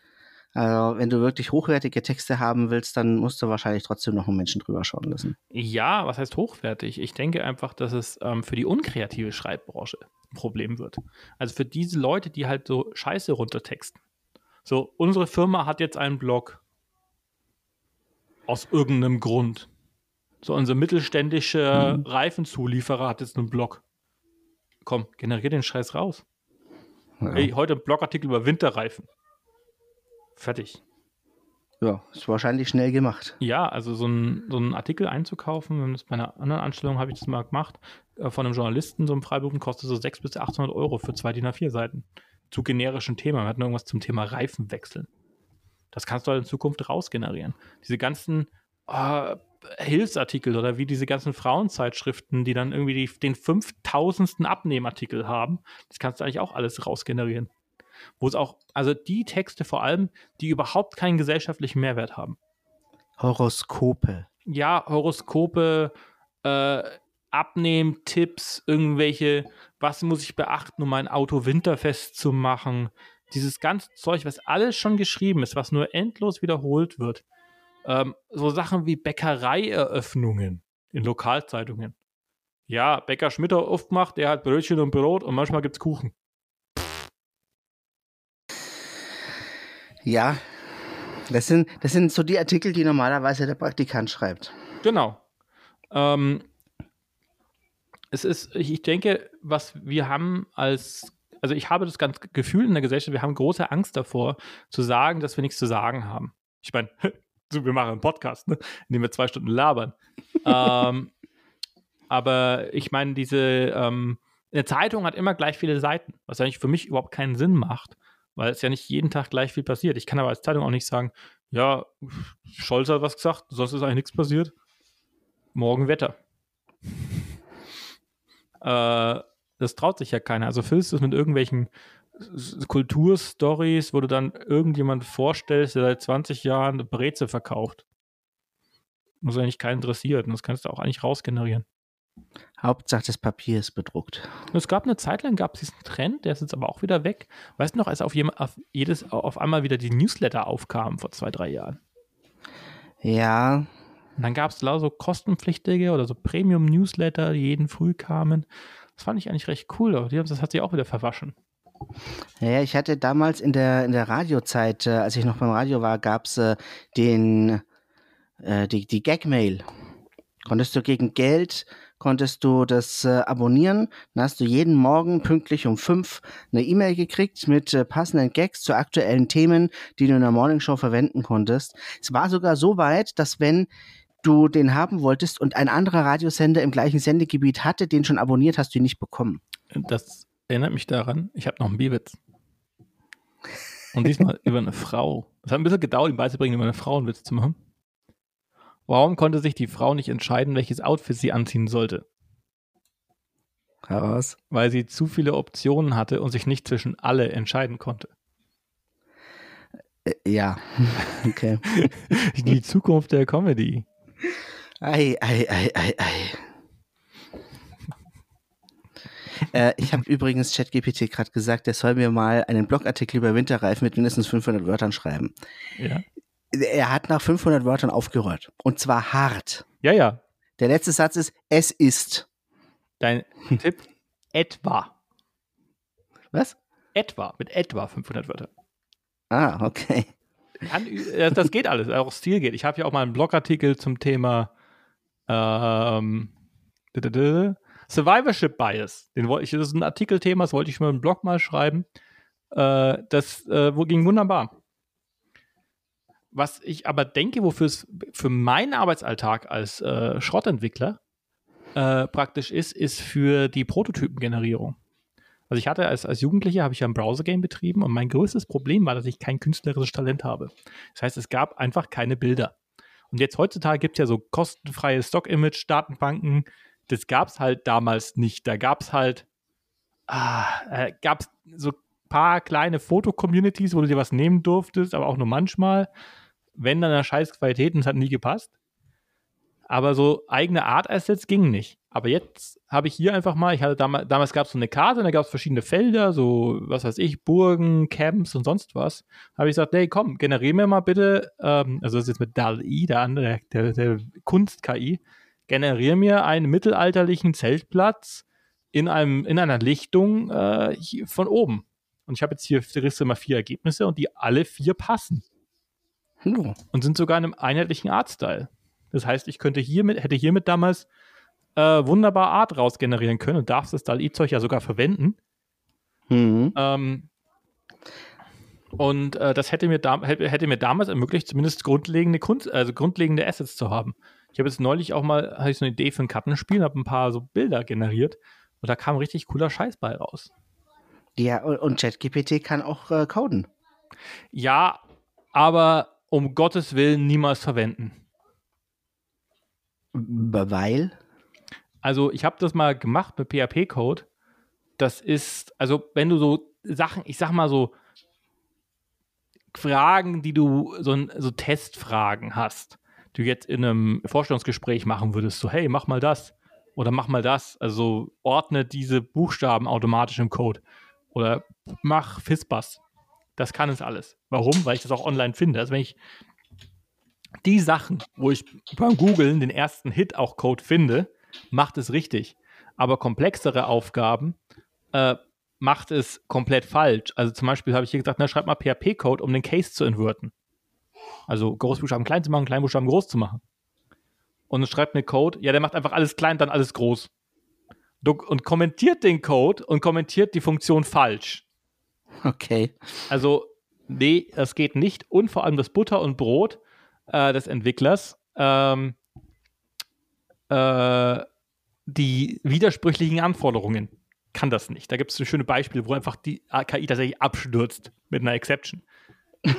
Also, wenn du wirklich hochwertige Texte haben willst, dann musst du wahrscheinlich trotzdem noch einen Menschen drüber schauen lassen. Ja, was heißt hochwertig? Ich denke einfach, dass es ähm, für die unkreative Schreibbranche ein Problem wird. Also für diese Leute, die halt so Scheiße runtertexten. So, unsere Firma hat jetzt einen Blog. Aus irgendeinem Grund. So, unser mittelständischer mhm. Reifenzulieferer hat jetzt einen Blog. Komm, generier den Scheiß raus. Ja. Hey, heute ein Blogartikel über Winterreifen. Fertig. Ja, ist wahrscheinlich schnell gemacht. Ja, also so einen so Artikel einzukaufen, bei einer anderen Anstellung habe ich das mal gemacht, äh, von einem Journalisten, so einem Freiberufen, kostet so 600 bis 800 Euro für zwei DIN A4 Seiten. Zu generischen Themen. Wir hatten irgendwas zum Thema Reifen wechseln. Das kannst du halt in Zukunft rausgenerieren. Diese ganzen äh, Hilfsartikel oder wie diese ganzen Frauenzeitschriften, die dann irgendwie die, den 5000. Abnehmartikel haben, das kannst du eigentlich auch alles rausgenerieren wo es auch, also die Texte vor allem, die überhaupt keinen gesellschaftlichen Mehrwert haben. Horoskope. Ja, Horoskope, äh, Abnehmtipps, irgendwelche, was muss ich beachten, um mein Auto winterfest zu machen. Dieses ganze Zeug, was alles schon geschrieben ist, was nur endlos wiederholt wird. Ähm, so Sachen wie Bäckereieröffnungen in Lokalzeitungen. Ja, Bäcker Schmitter aufgemacht, der hat Brötchen und Brot und manchmal gibt es Kuchen. Ja, das sind, das sind so die Artikel, die normalerweise der Praktikant schreibt. Genau. Ähm, es ist, ich denke, was wir haben als, also ich habe das ganze Gefühl in der Gesellschaft, wir haben große Angst davor, zu sagen, dass wir nichts zu sagen haben. Ich meine, wir machen einen Podcast, ne, in dem wir zwei Stunden labern. ähm, aber ich meine, diese, ähm, eine Zeitung hat immer gleich viele Seiten, was eigentlich für mich überhaupt keinen Sinn macht weil es ja nicht jeden Tag gleich viel passiert. Ich kann aber als Zeitung auch nicht sagen, ja, Scholz hat was gesagt, sonst ist eigentlich nichts passiert. Morgen Wetter. äh, das traut sich ja keiner. Also füllst du es mit irgendwelchen Kulturstories, wo du dann irgendjemand vorstellst, der seit 20 Jahren eine Breze verkauft. Muss eigentlich keinen interessiert. Und das kannst du auch eigentlich rausgenerieren. Hauptsache das Papier ist bedruckt. Es gab eine Zeit lang, gab es diesen Trend, der ist jetzt aber auch wieder weg. Weißt du noch, als auf, auf, jedes, auf einmal wieder die Newsletter aufkamen vor zwei, drei Jahren? Ja. Und dann gab es so kostenpflichtige oder so Premium-Newsletter, die jeden früh kamen. Das fand ich eigentlich recht cool, aber das hat sich auch wieder verwaschen. Ja, ich hatte damals in der, in der Radiozeit, äh, als ich noch beim Radio war, gab es äh, den, äh, die, die Gag-Mail. Konntest du gegen Geld konntest du das äh, abonnieren. Dann hast du jeden Morgen pünktlich um fünf eine E-Mail gekriegt mit äh, passenden Gags zu aktuellen Themen, die du in der Morningshow verwenden konntest. Es war sogar so weit, dass wenn du den haben wolltest und ein anderer Radiosender im gleichen Sendegebiet hatte, den schon abonniert, hast du ihn nicht bekommen. Das erinnert mich daran, ich habe noch einen Bibitz. Und diesmal über eine Frau. Es hat ein bisschen gedauert, ihm beizubringen, über eine Frauenwitz zu machen. Warum konnte sich die Frau nicht entscheiden, welches Outfit sie anziehen sollte? Heraus. Weil sie zu viele Optionen hatte und sich nicht zwischen alle entscheiden konnte. Äh, ja, okay. die Zukunft der Comedy. Ei, ei, ei, ei, ei. Äh, ich habe übrigens ChatGPT gerade gesagt, der soll mir mal einen Blogartikel über Winterreifen mit mindestens 500 Wörtern schreiben. Ja er hat nach 500 Wörtern aufgehört. Und zwar hart. Ja, ja. Der letzte Satz ist, es ist. Dein Tipp, etwa. Was? Etwa, mit etwa 500 Wörtern. Ah, okay. Das geht alles, auch Stil geht. Ich habe ja auch mal einen Blogartikel zum Thema ähm, Survivorship Bias. Den wollte ich, das ist ein Artikelthema, das wollte ich mir im Blog mal schreiben. Äh, das äh, ging wunderbar. Was ich aber denke, wofür es für meinen Arbeitsalltag als äh, Schrottentwickler äh, praktisch ist, ist für die Prototypengenerierung. Also ich hatte als, als Jugendlicher, habe ich ja ein Browser-Game betrieben und mein größtes Problem war, dass ich kein künstlerisches Talent habe. Das heißt, es gab einfach keine Bilder. Und jetzt heutzutage gibt es ja so kostenfreie Stock-Image-Datenbanken. Das gab es halt damals nicht. Da gab es halt, ah, äh, gab es so paar kleine Foto-Communities, wo du dir was nehmen durftest, aber auch nur manchmal wenn dann eine scheiß Qualität und es hat nie gepasst. Aber so eigene Art-Assets gingen nicht. Aber jetzt habe ich hier einfach mal, ich hatte damals, damals gab es so eine Karte, da gab es verschiedene Felder, so was weiß ich, Burgen, Camps und sonst was. Habe ich gesagt, hey, komm, generiere mir mal bitte, ähm, also das ist jetzt mit DAL-I, der andere, der, der Kunst-KI, generiere mir einen mittelalterlichen Zeltplatz in, einem, in einer Lichtung äh, von oben. Und ich habe jetzt hier Risse mal vier Ergebnisse und die alle vier passen. Hm. Und sind sogar in einem einheitlichen Artstyle. Das heißt, ich könnte hiermit, hätte hiermit damals äh, wunderbar Art rausgenerieren können und darfst das DALI-Zeug ja sogar verwenden. Mhm. Ähm, und äh, das hätte mir, da, hätte mir damals ermöglicht, zumindest grundlegende Kunst, also grundlegende Assets zu haben. Ich habe jetzt neulich auch mal ich so eine Idee für ein Kartenspiel, habe ein paar so Bilder generiert und da kam richtig cooler Scheiß bei raus. Ja, und ChatGPT kann auch äh, coden. Ja, aber um Gottes Willen niemals verwenden. Weil? Also, ich habe das mal gemacht mit PHP-Code. Das ist, also, wenn du so Sachen, ich sag mal so, Fragen, die du, so, so Testfragen hast, du jetzt in einem Vorstellungsgespräch machen würdest, so, hey, mach mal das oder mach mal das. Also ordne diese Buchstaben automatisch im Code oder mach FISBUS. Das kann es alles. Warum? Weil ich das auch online finde. Also wenn ich die Sachen, wo ich beim Googlen den ersten Hit auch Code finde, macht es richtig. Aber komplexere Aufgaben äh, macht es komplett falsch. Also zum Beispiel habe ich hier gesagt, na, schreib mal PHP-Code, um den Case zu inverten. Also Großbuchstaben klein zu machen, Kleinbuchstaben groß zu machen. Und es schreibt mir Code, ja, der macht einfach alles klein, dann alles groß. Und kommentiert den Code und kommentiert die Funktion falsch. Okay. Also, nee, das geht nicht. Und vor allem das Butter und Brot äh, des Entwicklers, ähm, äh, die widersprüchlichen Anforderungen kann das nicht. Da gibt es ein schönes Beispiel, wo einfach die KI tatsächlich abstürzt mit einer Exception.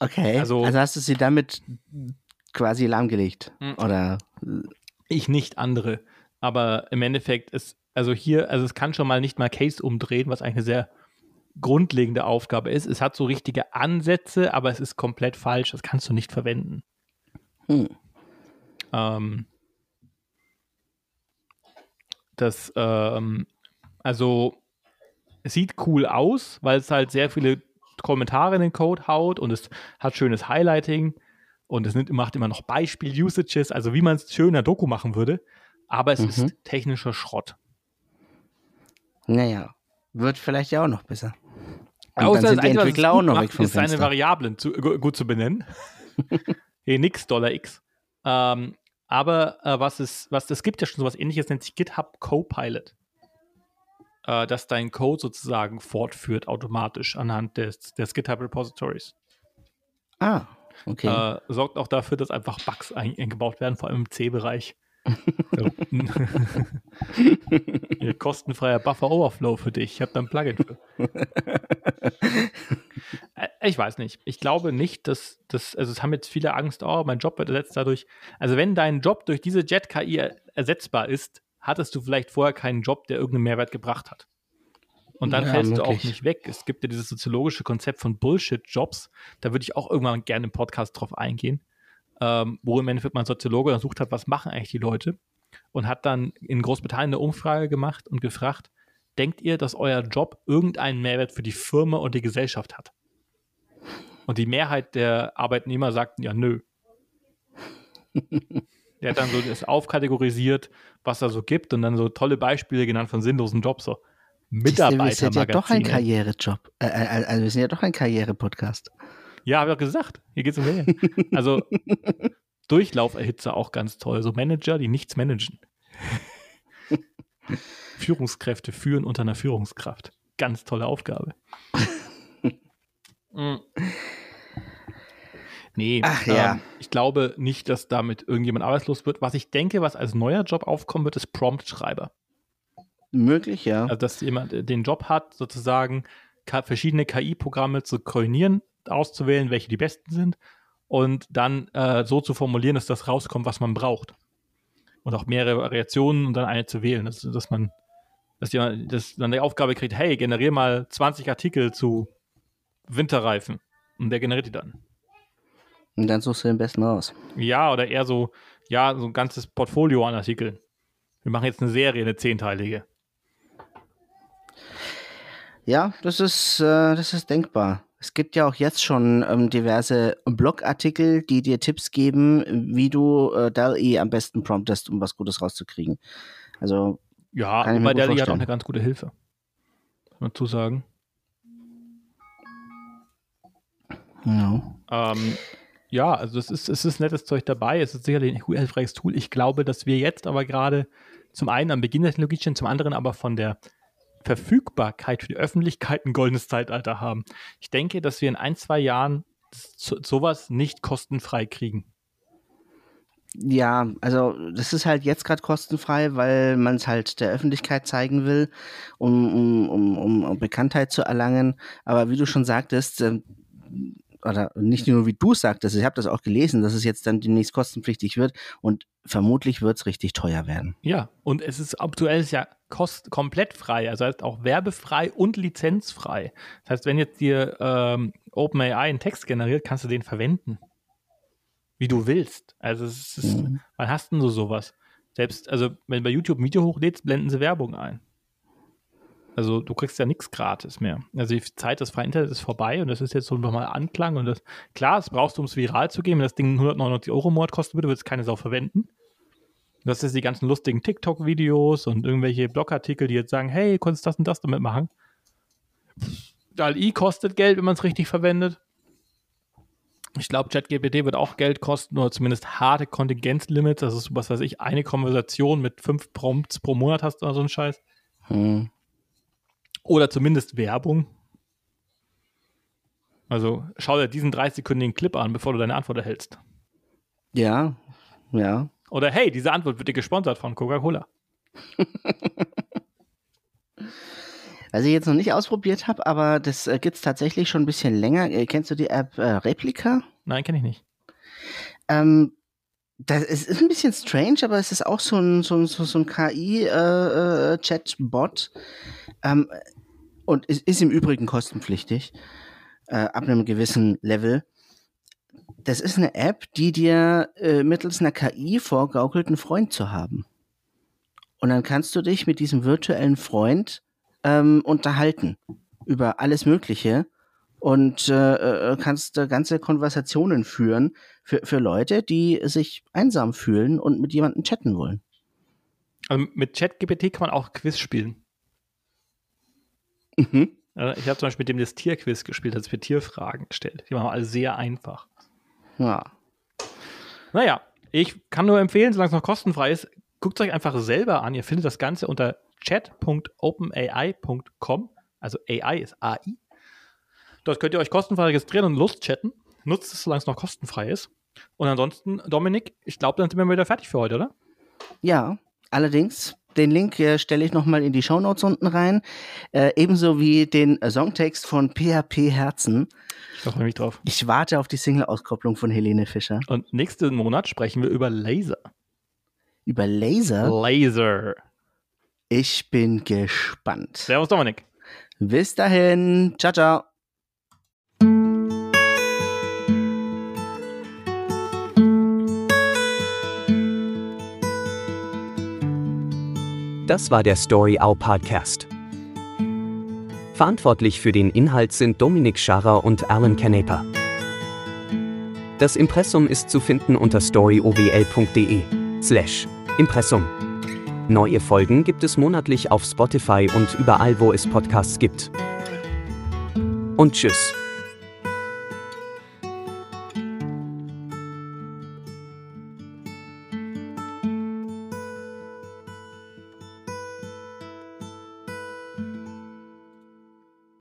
Okay. Also, also, hast du sie damit quasi lahmgelegt? Mhm. Oder? Ich nicht andere. Aber im Endeffekt ist, also hier, also es kann schon mal nicht mal Case umdrehen, was eigentlich eine sehr grundlegende Aufgabe ist. Es hat so richtige Ansätze, aber es ist komplett falsch. Das kannst du nicht verwenden. Hm. Ähm, das, ähm, also, es sieht cool aus, weil es halt sehr viele Kommentare in den Code haut und es hat schönes Highlighting und es macht immer noch Beispiel-Usages, also wie man es schöner Doku machen würde, aber es mhm. ist technischer Schrott. Naja, wird vielleicht ja auch noch besser. Und Außer dann sind die Entwickler auch noch weg vom ist seine Variablen zu, gut zu benennen. hey, nix, Dollar X. Ähm, aber äh, was es, was es gibt ja schon sowas ähnliches, nennt sich GitHub Copilot äh, dass dein Code sozusagen fortführt automatisch anhand des, des GitHub Repositories. Ah, okay. Äh, sorgt auch dafür, dass einfach Bugs eingebaut werden, vor allem im C-Bereich. kostenfreier Buffer Overflow für dich. Ich habe da ein Plugin für. Äh, ich weiß nicht. Ich glaube nicht, dass das, also es haben jetzt viele Angst, oh, mein Job wird ersetzt dadurch. Also wenn dein Job durch diese Jet-KI ersetzbar ist, hattest du vielleicht vorher keinen Job, der irgendeinen Mehrwert gebracht hat. Und dann ja, fällst möglich. du auch nicht weg. Es gibt ja dieses soziologische Konzept von Bullshit-Jobs. Da würde ich auch irgendwann gerne im Podcast drauf eingehen, ähm, wo im Endeffekt mal ein Soziologe untersucht hat, was machen eigentlich die Leute und hat dann in Großbritannien eine Umfrage gemacht und gefragt, denkt ihr, dass euer Job irgendeinen Mehrwert für die Firma und die Gesellschaft hat? Und die Mehrheit der Arbeitnehmer sagten ja, nö. Der hat dann so das aufkategorisiert, was da so gibt und dann so tolle Beispiele genannt von sinnlosen Jobs. So Mitarbeiter. Wir sind ja doch ein Karrierejob. Äh, äh, also wir sind ja doch ein Karriere-Podcast. Ja, habe ich auch gesagt. Hier geht es um mehr. Also Durchlauferhitzer auch ganz toll. So Manager, die nichts managen. Führungskräfte führen unter einer Führungskraft. Ganz tolle Aufgabe. mhm. Nee, Ach, ja. Ähm, ich glaube nicht, dass damit irgendjemand arbeitslos wird. Was ich denke, was als neuer Job aufkommen wird, ist Prompt-Schreiber. Möglich, ja. Also, dass jemand äh, den Job hat, sozusagen verschiedene KI-Programme zu koordinieren, auszuwählen, welche die besten sind und dann äh, so zu formulieren, dass das rauskommt, was man braucht. Und auch mehrere Variationen und dann eine zu wählen. Dass, dass man, dass, jemand, dass dann die Aufgabe kriegt, hey, generier mal 20 Artikel zu Winterreifen Und der generiert die dann. Und dann suchst du den besten raus. Ja, oder eher so, ja, so ein ganzes Portfolio an Artikeln. Wir machen jetzt eine Serie, eine zehnteilige. Ja, das ist, äh, das ist denkbar. Es gibt ja auch jetzt schon ähm, diverse Blogartikel, die dir Tipps geben, wie du äh, DALL-E am besten promptest, um was Gutes rauszukriegen. Also ja, aber DALL-E hat auch eine ganz gute Hilfe. Muss man zu sagen. Ja. Ähm, ja, also es ist, es ist nettes Zeug dabei. Es ist sicherlich ein hilfreiches Tool. Ich glaube, dass wir jetzt aber gerade zum einen am Beginn der Technologie stehen, zum anderen aber von der Verfügbarkeit für die Öffentlichkeit ein goldenes Zeitalter haben. Ich denke, dass wir in ein, zwei Jahren so, sowas nicht kostenfrei kriegen. Ja, also das ist halt jetzt gerade kostenfrei, weil man es halt der Öffentlichkeit zeigen will, um, um, um, um Bekanntheit zu erlangen. Aber wie du schon sagtest, äh, oder nicht nur wie du sagtest, ich habe das auch gelesen, dass es jetzt dann demnächst kostenpflichtig wird und vermutlich wird es richtig teuer werden. Ja, und es ist aktuell ja kost komplett frei, also heißt auch werbefrei und lizenzfrei. Das heißt, wenn jetzt dir ähm, OpenAI einen Text generiert, kannst du den verwenden. Wie du willst. Also es ist, mhm. wann hast denn so sowas? Selbst, also wenn du bei YouTube ein Video hochlädst, blenden sie Werbung ein. Also du kriegst ja nichts gratis mehr. Also die Zeit des freien Internet ist vorbei und das ist jetzt so nochmal Anklang und das, klar, das brauchst du, um es viral zu gehen. Wenn das Ding 199 Euro im Monat kosten würde, würde es keine Sau verwenden. Das ist die ganzen lustigen TikTok-Videos und irgendwelche Blogartikel, die jetzt sagen, hey, konntest das und das damit machen. DALI kostet Geld, wenn man es richtig verwendet. Ich glaube, ChatGPT wird auch Geld kosten oder zumindest harte Kontingenzlimits. Das ist, was weiß ich, eine Konversation mit fünf Prompts pro Monat hast oder so ein Scheiß. Hm. Oder zumindest Werbung. Also schau dir diesen 30-sekündigen Clip an, bevor du deine Antwort erhältst. Ja, ja. Oder hey, diese Antwort wird dir gesponsert von Coca-Cola. Was ich jetzt noch nicht ausprobiert habe, aber das äh, gibt es tatsächlich schon ein bisschen länger. Äh, kennst du die App äh, Replika? Nein, kenne ich nicht. Ähm, das ist, ist, ein bisschen strange, aber es ist auch so ein, so, so, so ein KI-Chatbot. Äh, äh ähm, und es ist im Übrigen kostenpflichtig, äh, ab einem gewissen Level. Das ist eine App, die dir äh, mittels einer KI vorgaukelt, einen Freund zu haben. Und dann kannst du dich mit diesem virtuellen Freund ähm, unterhalten über alles Mögliche und äh, äh kannst äh, ganze Konversationen führen für, für Leute, die sich einsam fühlen und mit jemandem chatten wollen. Also mit ChatGPT kann man auch Quiz spielen. Mhm. Ich habe zum Beispiel mit dem das Tierquiz gespielt, als wir Tierfragen gestellt. Die waren alle sehr einfach. Ja. Naja, ich kann nur empfehlen, solange es noch kostenfrei ist, guckt es euch einfach selber an. Ihr findet das Ganze unter chat.openai.com. Also AI ist AI. Dort könnt ihr euch kostenfrei registrieren und Lust chatten. Nutzt es, solange es noch kostenfrei ist. Und ansonsten, Dominik, ich glaube, dann sind wir wieder fertig für heute, oder? Ja, allerdings, den Link äh, stelle ich nochmal in die Shownotes unten rein. Äh, ebenso wie den Songtext von PHP Herzen. Ich freue mich drauf. Ich warte auf die Single-Auskopplung von Helene Fischer. Und nächsten Monat sprechen wir über Laser. Über Laser? Laser. Ich bin gespannt. Servus, Dominik. Bis dahin. Ciao, ciao. Das war der Story Hour Podcast. Verantwortlich für den Inhalt sind Dominik Scharrer und Alan Canepa. Das Impressum ist zu finden unter storyowl.de slash Impressum. Neue Folgen gibt es monatlich auf Spotify und überall, wo es Podcasts gibt. Und tschüss.